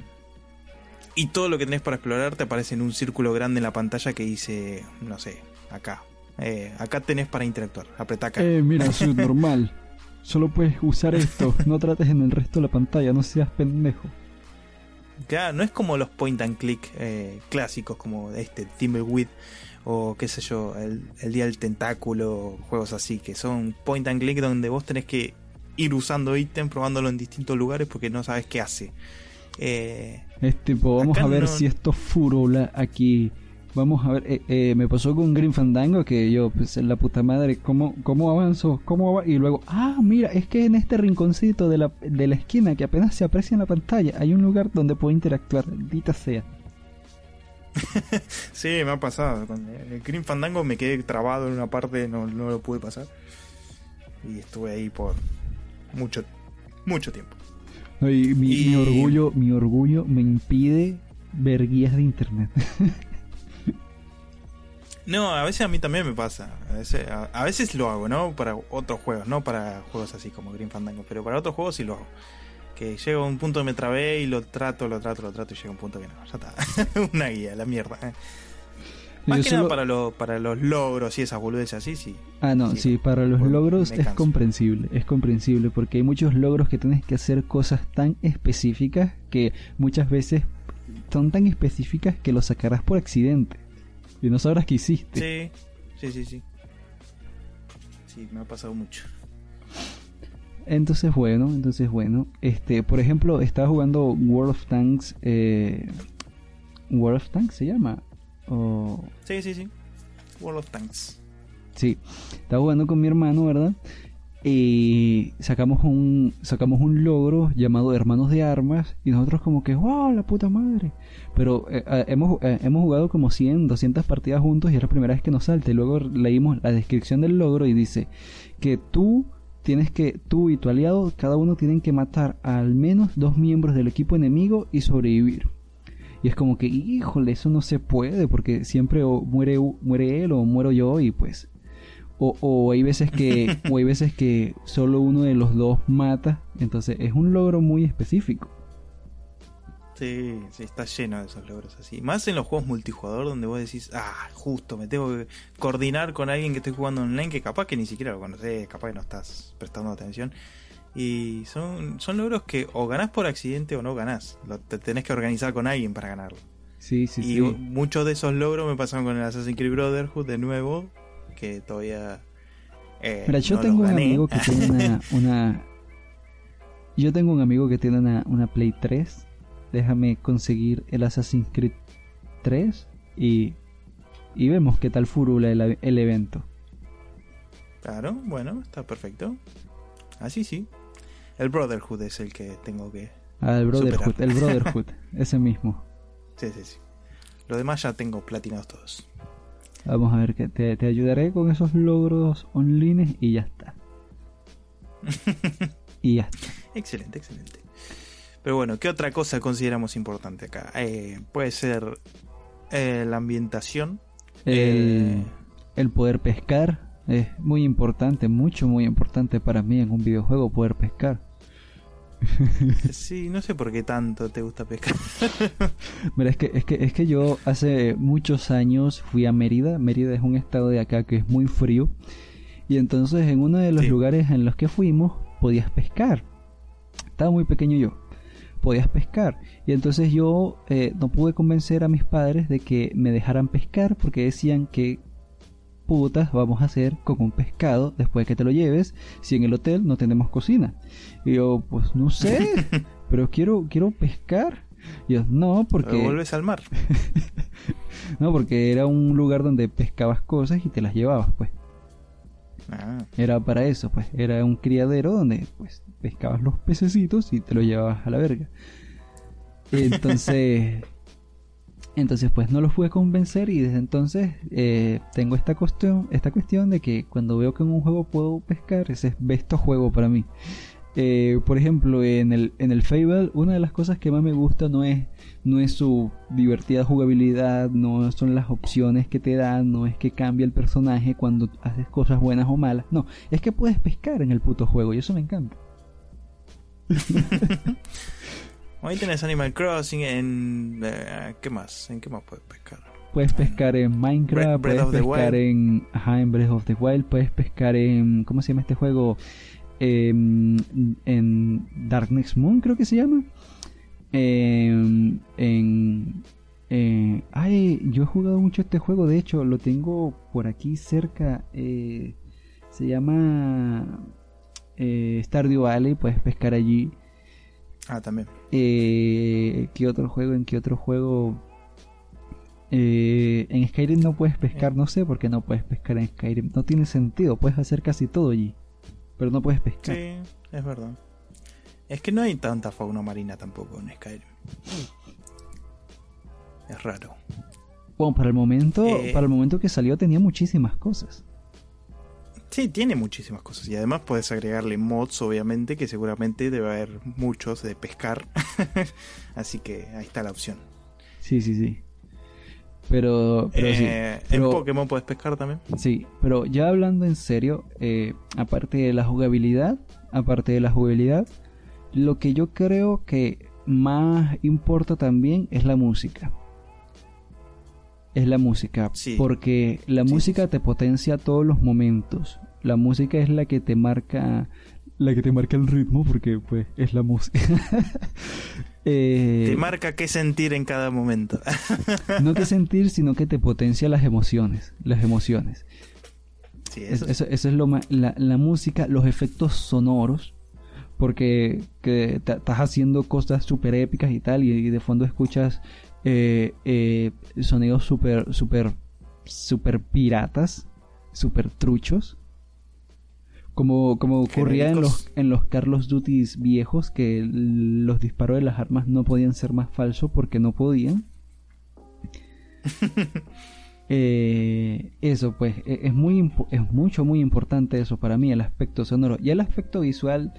y todo lo que tenés para explorar te aparece en un círculo grande en la pantalla que dice, no sé, acá. Eh, acá tenés para interactuar, apretá acá. Eh, mira, es normal. Solo puedes usar esto, no trates en el resto de la pantalla, no seas pendejo no es como los point and click eh, clásicos como este Timberweed o qué sé yo, el, Día del Tentáculo, juegos así, que son point and click donde vos tenés que ir usando ítem, probándolo en distintos lugares porque no sabes qué hace. Eh, es tipo, vamos a ver si esto furula aquí Vamos a ver, eh, eh, me pasó con Green Fandango que yo, pues la puta madre, ¿cómo, cómo avanzo? ¿Cómo va? Y luego, ah, mira, es que en este rinconcito de la, de la esquina que apenas se aprecia en la pantalla hay un lugar donde puedo interactuar, dita sea. sí, me ha pasado. Con el Green Fandango me quedé trabado en una parte, no, no lo pude pasar. Y estuve ahí por mucho, mucho tiempo. mi, mi orgullo, mi orgullo me impide ver guías de internet. No, a veces a mí también me pasa. A veces, lo hago, ¿no? Para otros juegos, no para juegos así como Green Fandango, pero para otros juegos sí lo hago. Que llega a un punto que me trabé y lo trato, lo trato, lo trato y llega a un punto que no, ya está. Una guía, la mierda. ¿eh? Más que nada para, para los logros y esas boludeces así, sí. Ah, no, sí, para los logros es comprensible, es comprensible, porque hay muchos logros que tienes que hacer cosas tan específicas que muchas veces son tan específicas que lo sacarás por accidente y no sabrás qué hiciste. Sí, sí, sí, sí. Sí, me ha pasado mucho. Entonces bueno, entonces bueno. Este, por ejemplo, estaba jugando World of Tanks. Eh, World of Tanks se llama. Sí, sí, sí. World of Tanks. Sí, estaba jugando con mi hermano, ¿verdad? Y sacamos un sacamos un logro llamado Hermanos de Armas y nosotros como que wow la puta madre pero eh, hemos, eh, hemos jugado como 100 200 partidas juntos y es la primera vez que nos salta y luego leímos la descripción del logro y dice que tú tienes que tú y tu aliado cada uno tienen que matar a al menos dos miembros del equipo enemigo y sobrevivir. Y es como que híjole eso no se puede porque siempre muere muere él o muero yo y pues o, hay veces que o hay veces que solo uno de los dos mata entonces es un logro muy específico. Sí, sí está lleno de esos logros así. Más en los juegos multijugador donde vos decís ah justo me tengo que coordinar con alguien que esté jugando online que capaz que ni siquiera lo conoces capaz que no estás prestando atención y son, son logros que o ganás por accidente o no ganás. Te tenés que organizar con alguien para ganarlo. Sí, sí, y muchos de esos logros me pasaron con el Assassin's Creed Brotherhood de nuevo, que todavía. Eh, Mira, yo tengo un amigo que tiene una, Yo tengo un amigo que tiene una, una Play 3. Déjame conseguir el Assassin's Creed 3 y, y vemos qué tal furula el, el evento. Claro, bueno, está perfecto. Así sí. El Brotherhood es el que tengo que. Ah, el Brotherhood, el Brotherhood, ese mismo. Sí, sí, sí. Lo demás ya tengo platinados todos. Vamos a ver que te, te ayudaré con esos logros online y ya está. y ya está. Excelente, excelente. Pero bueno, ¿qué otra cosa consideramos importante acá? Eh, puede ser eh, la ambientación. El, eh, el poder pescar es muy importante, mucho, muy importante para mí en un videojuego poder pescar. Sí, no sé por qué tanto te gusta pescar. Mira, es que, es que, es que yo hace muchos años fui a Mérida. Mérida es un estado de acá que es muy frío. Y entonces en uno de los Sí. lugares en los que fuimos podías pescar. Estaba muy pequeño yo. Podías pescar. Y entonces yo eh, no pude convencer a mis padres de que me dejaran pescar porque decían que putas vamos a hacer con un pescado después que te lo lleves si en el hotel no tenemos cocina. Y yo, pues no sé, pero quiero, quiero pescar. Y yo, no, porque... Pero vuelves al mar. No, porque era un lugar donde pescabas cosas y te las llevabas, pues. Ah, Era para eso, pues. Era un criadero donde, pues, pescabas los pececitos y te los llevabas a la verga. Entonces, entonces, pues, no los pude convencer y desde entonces eh, tengo esta cuestión, esta cuestión de que cuando veo que en un juego puedo pescar, ese es besto juego para mí. Eh, por ejemplo, en el, en el Fable, una de las cosas que más me gusta no es, no es su divertida jugabilidad, no son las opciones que te dan, no es que cambia el personaje cuando haces cosas buenas o malas, no, es que puedes pescar en el puto juego y eso me encanta. Ahí tenés Animal Crossing en... eh, ¿Qué más? ¿En qué más puedes pescar? Puedes pescar en Minecraft, Breath puedes pescar en, ajá, en Breath of the Wild, puedes pescar en, ¿cómo se llama este juego? Em, en Darkness Moon creo que se llama. Em, en, eh, ay, yo he jugado mucho este juego, de hecho lo tengo por aquí cerca. eh, se llama eh, Stardew Valley, puedes pescar allí. Ah, también. Eh, ¿Qué otro juego? ¿En qué otro juego? Eh, en Skyrim no puedes pescar, no sé por qué no puedes pescar en Skyrim. No tiene sentido, puedes hacer casi todo allí. Pero no puedes pescar. Sí, es verdad. Es que no hay tanta fauna marina tampoco en Skyrim. Es raro. Bueno, para el momento, Eh. para el momento que salió tenía muchísimas cosas. Sí, tiene muchísimas cosas. Y además puedes agregarle mods, obviamente, que seguramente debe haber muchos de pescar. Así que ahí está la opción. Sí, sí, sí. Pero, pero sí. Eh, pero- En Pokémon puedes pescar también. Sí, pero ya hablando en serio, eh, aparte de la jugabilidad, aparte de la jugabilidad, lo que yo creo que más importa también es la música. Es la música, Sí. porque la Sí, música sí, te potencia todos los momentos. La música es la que te marca, la que te marca el ritmo, porque pues es la música. Eh, Te marca qué sentir en cada momento. no que sentir, sino que te potencia las emociones, las emociones. sí, Es- eso, Eso, eso es lo ma- la, la música, los efectos sonoros, porque que estás haciendo cosas súper épicas y tal, y, y de fondo escuchas eh, eh, sonidos súper, súper, súper piratas, súper truchos. Como, como ocurría en los, en los Carlos Duties viejos, que los disparos de las armas no podían ser más falsos porque no podían. Eh, eso pues e- es muy es mucho muy importante eso para mí el aspecto sonoro y el aspecto visual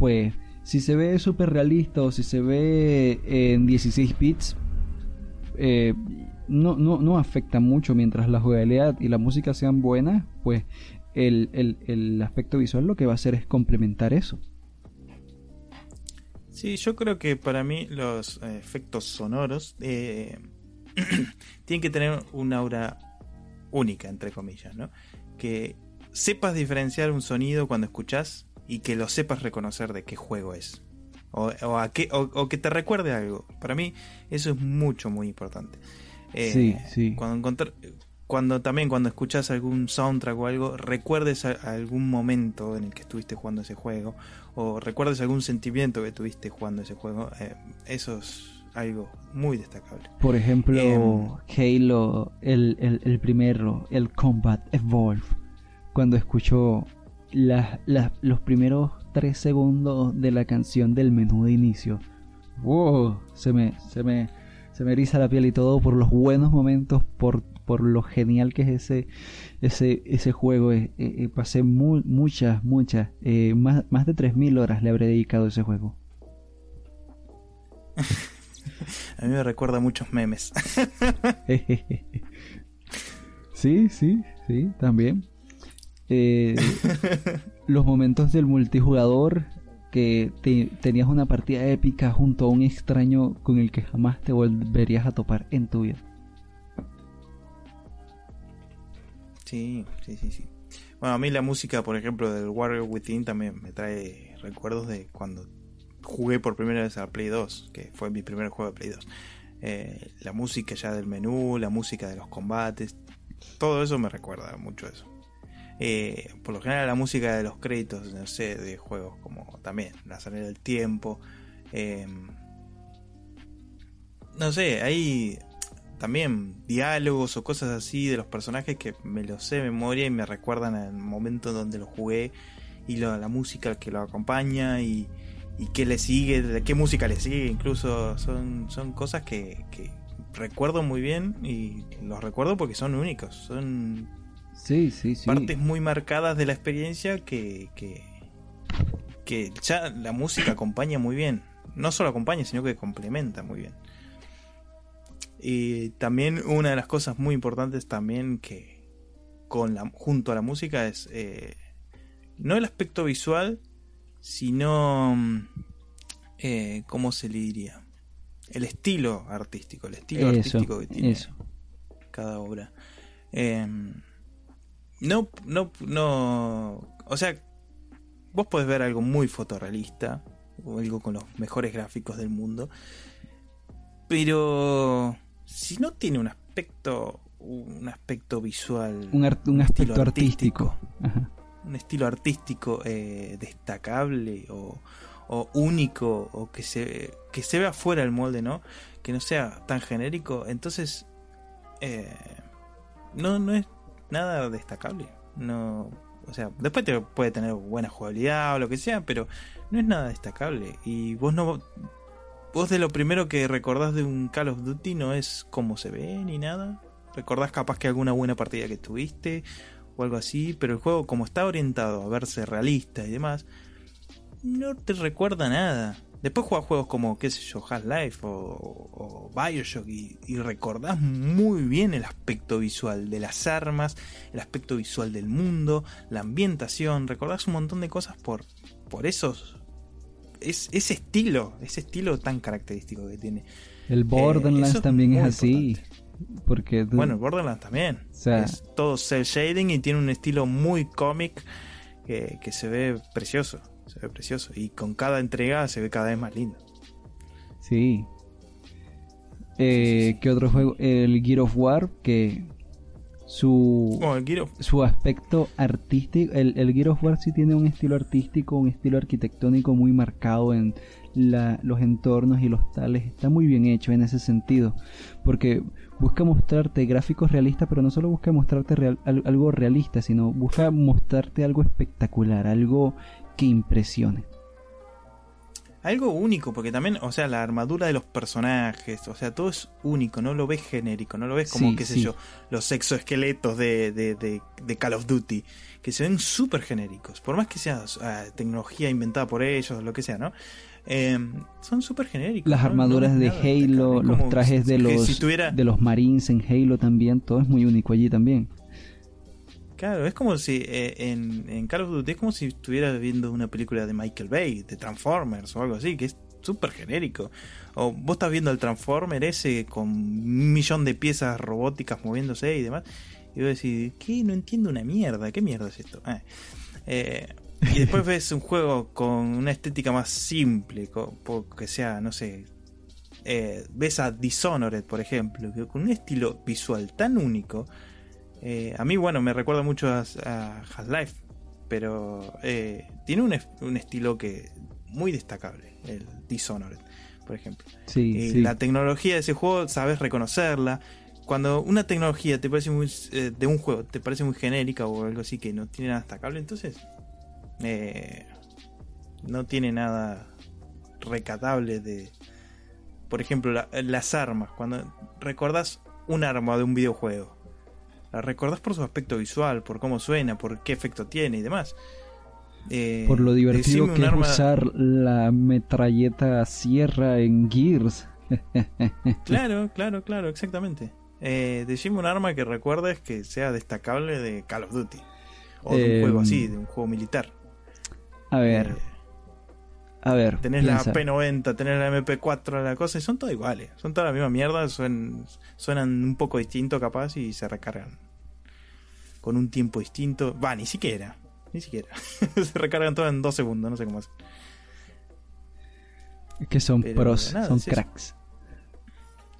pues si se ve súper realista o si se ve en 16 bits eh, no, no, no afecta mucho mientras la jugabilidad y la música sean buenas pues el, el, el aspecto visual lo que va a hacer es complementar eso Sí, yo creo que para mí los eh, efectos sonoros eh, tienen que tener un aura única, entre comillas, ¿no? Que sepas diferenciar un sonido cuando escuchas y que lo sepas reconocer de qué juego es. O, o a qué, o, o que te recuerde algo. Para mí eso es mucho, muy importante. Eh, Sí, sí. Cuando cuando también cuando escuchas algún soundtrack o algo, recuerdes algún momento en el que estuviste jugando ese juego o recuerdes algún sentimiento que tuviste jugando ese juego, eh, eso es algo muy destacable. Por ejemplo, em, Halo, el, el, el, primero, el Combat Evolve, cuando escucho los primeros tres segundos de la canción del menú de inicio, wow, se me, se me, se me eriza la piel y todo por los buenos momentos, por, por lo genial que es ese, ese, ese juego. Eh, eh, eh, pasé muchas, muchas, más, más de 3.000 horas le habré dedicado a ese juego. A mí me recuerda muchos memes. sí, sí, sí, también. Eh, los momentos del multijugador que tenías una partida épica junto a un extraño con el que jamás te volverías a topar en tu vida. Sí, sí, sí, sí. Bueno, a mí la música, por ejemplo, del Warrior Within también me trae recuerdos de cuando jugué por primera vez a Play 2, que fue mi primer juego de Play 2. Eh, la música ya del menú, la música de los combates, todo eso me recuerda mucho eso. Eh, por lo general la música de los créditos, no sé, de juegos como también La salida del tiempo. Em, no sé, hay también diálogos o cosas así de los personajes que me los sé de memoria y me recuerdan al momento donde lo jugué y la música que lo acompaña y, qué le sigue, qué música le sigue, incluso son, son cosas que, recuerdo muy bien y los recuerdo porque son únicos, son sí, sí, sí. partes muy marcadas de la experiencia que, que, que ya la música acompaña muy bien, no solo acompaña, sino que complementa muy bien. Y también una de las cosas muy importantes también que con la, junto a la música es eh, no el aspecto visual, sino, eh, ¿cómo se le diría? El estilo artístico, el estilo artístico que tiene cada obra. Em, no, no, no, o sea, vos podés ver algo muy fotorrealista, o algo con los mejores gráficos del mundo, pero si no tiene un aspecto, un aspecto visual, un, un aspecto artístico, un estilo artístico eh, destacable o, único o que se, que se vea fuera del molde, ¿no? Que no sea tan genérico, entonces eh, no, no es nada destacable. No, o sea, después te puede tener buena jugabilidad o lo que sea, pero no es nada destacable. Y vos no. Vos de lo primero que recordás de un Call of Duty no es cómo se ve ni nada. Recordás capaz que alguna buena partida que tuviste o algo así, pero el juego como está orientado a verse realista y demás, no te recuerda nada. Después juegas juegos como, qué sé yo, Half-Life o, Bioshock y, y, recordás muy bien el aspecto visual de las armas, el aspecto visual del mundo, la ambientación, recordás un montón de cosas por, por esos, es, ese estilo, ese estilo tan característico que tiene. El Borderlands eh, también es así. Porque Bueno, Borderlands también. es todo cel shading y tiene un estilo muy cómic que, se ve precioso. Se ve precioso. Y con cada entrega se ve cada vez más lindo. Sí. Eh, ¿Qué otro juego? El Gear of War, que su, su aspecto artístico. El, el Gear of War sí tiene un estilo artístico, un estilo arquitectónico muy marcado en los entornos y los tales. Está muy bien hecho en ese sentido. Porque busca mostrarte gráficos realistas, pero no solo busca mostrarte algo realista, sino busca mostrarte algo espectacular, algo que impresione. Algo único, porque también, o sea, la armadura de los personajes, o sea, todo es único, no lo ves genérico, no lo ves como, qué sé yo, los exoesqueletos de, de, de, Call of Duty, que se ven súper genéricos, por más que sea tecnología inventada por ellos, lo que sea, ¿no? Em, son súper genéricos. Las armaduras de Halo, los trajes de los, de los Marines en Halo también, todo es muy único allí también. Claro, es como si eh, en, en Call of Duty es como si estuvieras viendo una película de Michael Bay, de Transformers o algo así, que es súper genérico. O vos estás viendo el Transformer ese con un millón de piezas robóticas moviéndose y demás. Y vos decís, ¿qué? No entiendo una mierda. ¿Qué mierda es esto? Ah, eh, y después ves un juego con una estética más simple, que sea, no sé. Eh, ves a Dishonored, por ejemplo, con un estilo visual tan único Eh, a mí, bueno, me recuerda mucho a, Half-Life, pero eh, tiene un, un, estilo que muy destacable, el Dishonored, por ejemplo. Sí, La tecnología de ese juego, sabes reconocerla. Cuando una tecnología te parece muy de un juego te parece muy genérica o algo así que no tiene nada destacable, entonces no tiene nada recatable de, por ejemplo, las armas. Cuando recordás un arma de un videojuego, la recordás por su aspecto visual, por cómo suena, por qué efecto tiene y demás. Eh, por lo divertido que es usar la metralleta sierra en Gears. claro, claro, claro, exactamente. Eh, decime un arma que recuerdes que sea destacable de Call of Duty. O de un juego así, em, de un juego militar. A ver. A ver. Tenés la P90, tenés la MP4, la cosa, y son todas iguales. Son todas la misma mierda, suenan, suenan un poco distinto capaz y se recargan. Con un tiempo distinto. Va, ni siquiera. Ni siquiera. se recargan todas en dos segundos, no sé cómo hacer. Es que son pros, son cracks.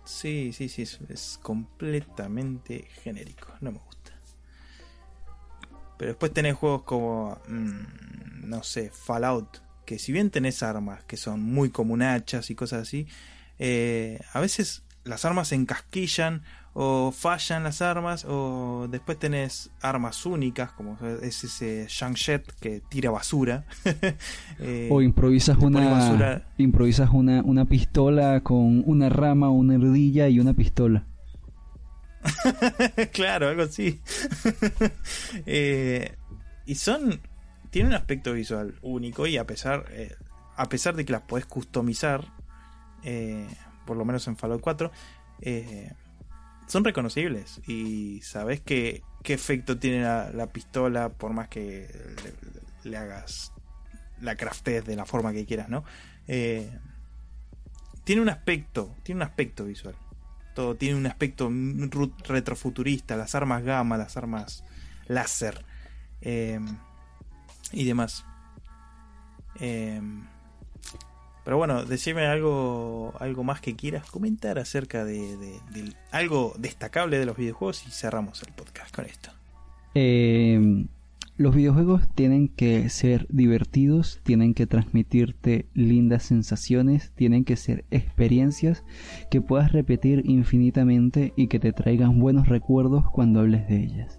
Sí, sí, sí, es, completamente genérico. No me gusta. Pero después tenés juegos como, mm, no sé, Fallout que si bien tenés armas que son muy comunachas y cosas así, eh, a veces las armas se encasquillan o fallan las armas o después tenés armas únicas como es ese Shangshet que tira basura. Eh, o improvisas una improvisas una, una pistola con una rama una ardilla y una pistola. Claro algo así. Eh, y son tiene un aspecto visual único y a pesar, eh, a pesar de que las puedes customizar, eh, por lo menos en Fallout 4, eh, son reconocibles y sabes que, qué efecto tiene la, pistola por más que le, hagas la craftes de la forma que quieras, ¿no? tiene un aspecto, tiene un aspecto visual. Todo tiene un aspecto retrofuturista, las armas gamma, las armas láser y demás. Em, pero bueno, decime algo, algo más que quieras comentar acerca de, algo destacable de los videojuegos y cerramos el podcast con esto. Em, los videojuegos tienen que ser divertidos, tienen que transmitirte lindas sensaciones, tienen que ser experiencias que puedas repetir infinitamente y que te traigan buenos recuerdos cuando hables de ellas.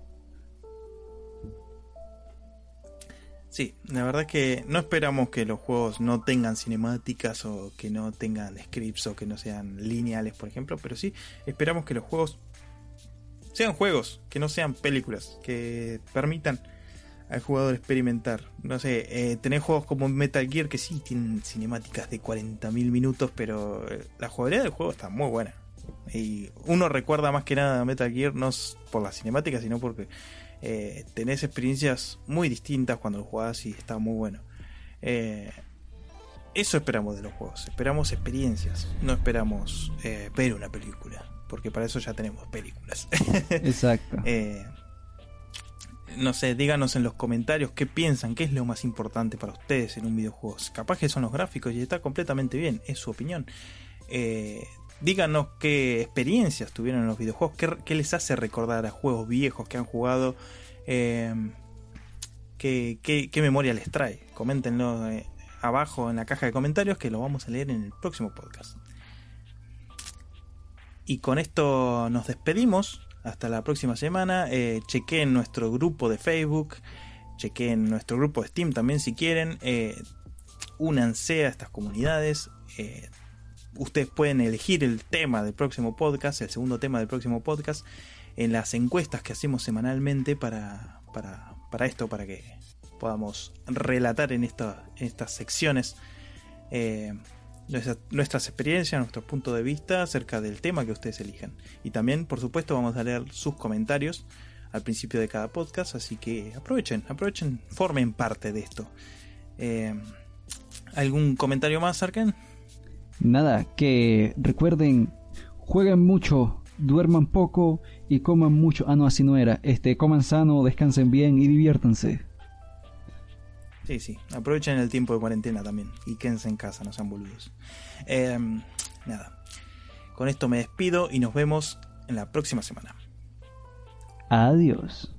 Sí, la verdad es que no esperamos que los juegos no tengan cinemáticas o que no tengan scripts o que no sean lineales, por ejemplo, pero sí esperamos que los juegos sean juegos, que no sean películas, que permitan al jugador experimentar. No sé, eh, tenés juegos como Metal Gear que sí tienen cinemáticas de 40.000 minutos, pero eh, la jugabilidad del juego está muy buena. Y uno recuerda más que nada a Metal Gear no por las cinemáticas, sino porque eh, tenés experiencias muy distintas cuando lo jugás y está muy bueno. Eh, eso esperamos de los juegos, esperamos experiencias, no esperamos eh, ver una película, porque para eso ya tenemos películas. Exacto. no sé, díganos en los comentarios qué piensan, qué es lo más importante para ustedes en un videojuego. Capaz que son los gráficos y está completamente bien, es su opinión. Díganos qué experiencias tuvieron en los videojuegos, qué, les hace recordar a juegos viejos que han jugado, eh, qué, memoria les trae. Coméntenlo eh, abajo en la caja de comentarios que lo vamos a leer en el próximo podcast. Y con esto nos despedimos. Hasta la próxima semana. Eh, chequen nuestro grupo de Facebook. Chequen nuestro grupo de Steam también si quieren. Eh, únanse a estas comunidades ustedes pueden elegir el tema del próximo podcast, el segundo tema del próximo podcast, en las encuestas que hacemos semanalmente para, para, esto, para que podamos relatar en, estas secciones eh, nuestras, experiencias, nuestro punto de vista acerca del tema que ustedes elijan. Y también, por supuesto, vamos a leer sus comentarios al principio de cada podcast, así que aprovechen, aprovechen, formen parte de esto. Eh, ¿Algún comentario más, Arken? Nada, que recuerden, jueguen mucho, duerman poco y coman mucho. Ah, no, así no era. Este, coman sano, descansen bien y diviértanse. Sí, sí, aprovechen el tiempo de cuarentena también y quédense en casa, no sean boludos. Em, nada, con esto me despido y nos vemos en la próxima semana. Adiós.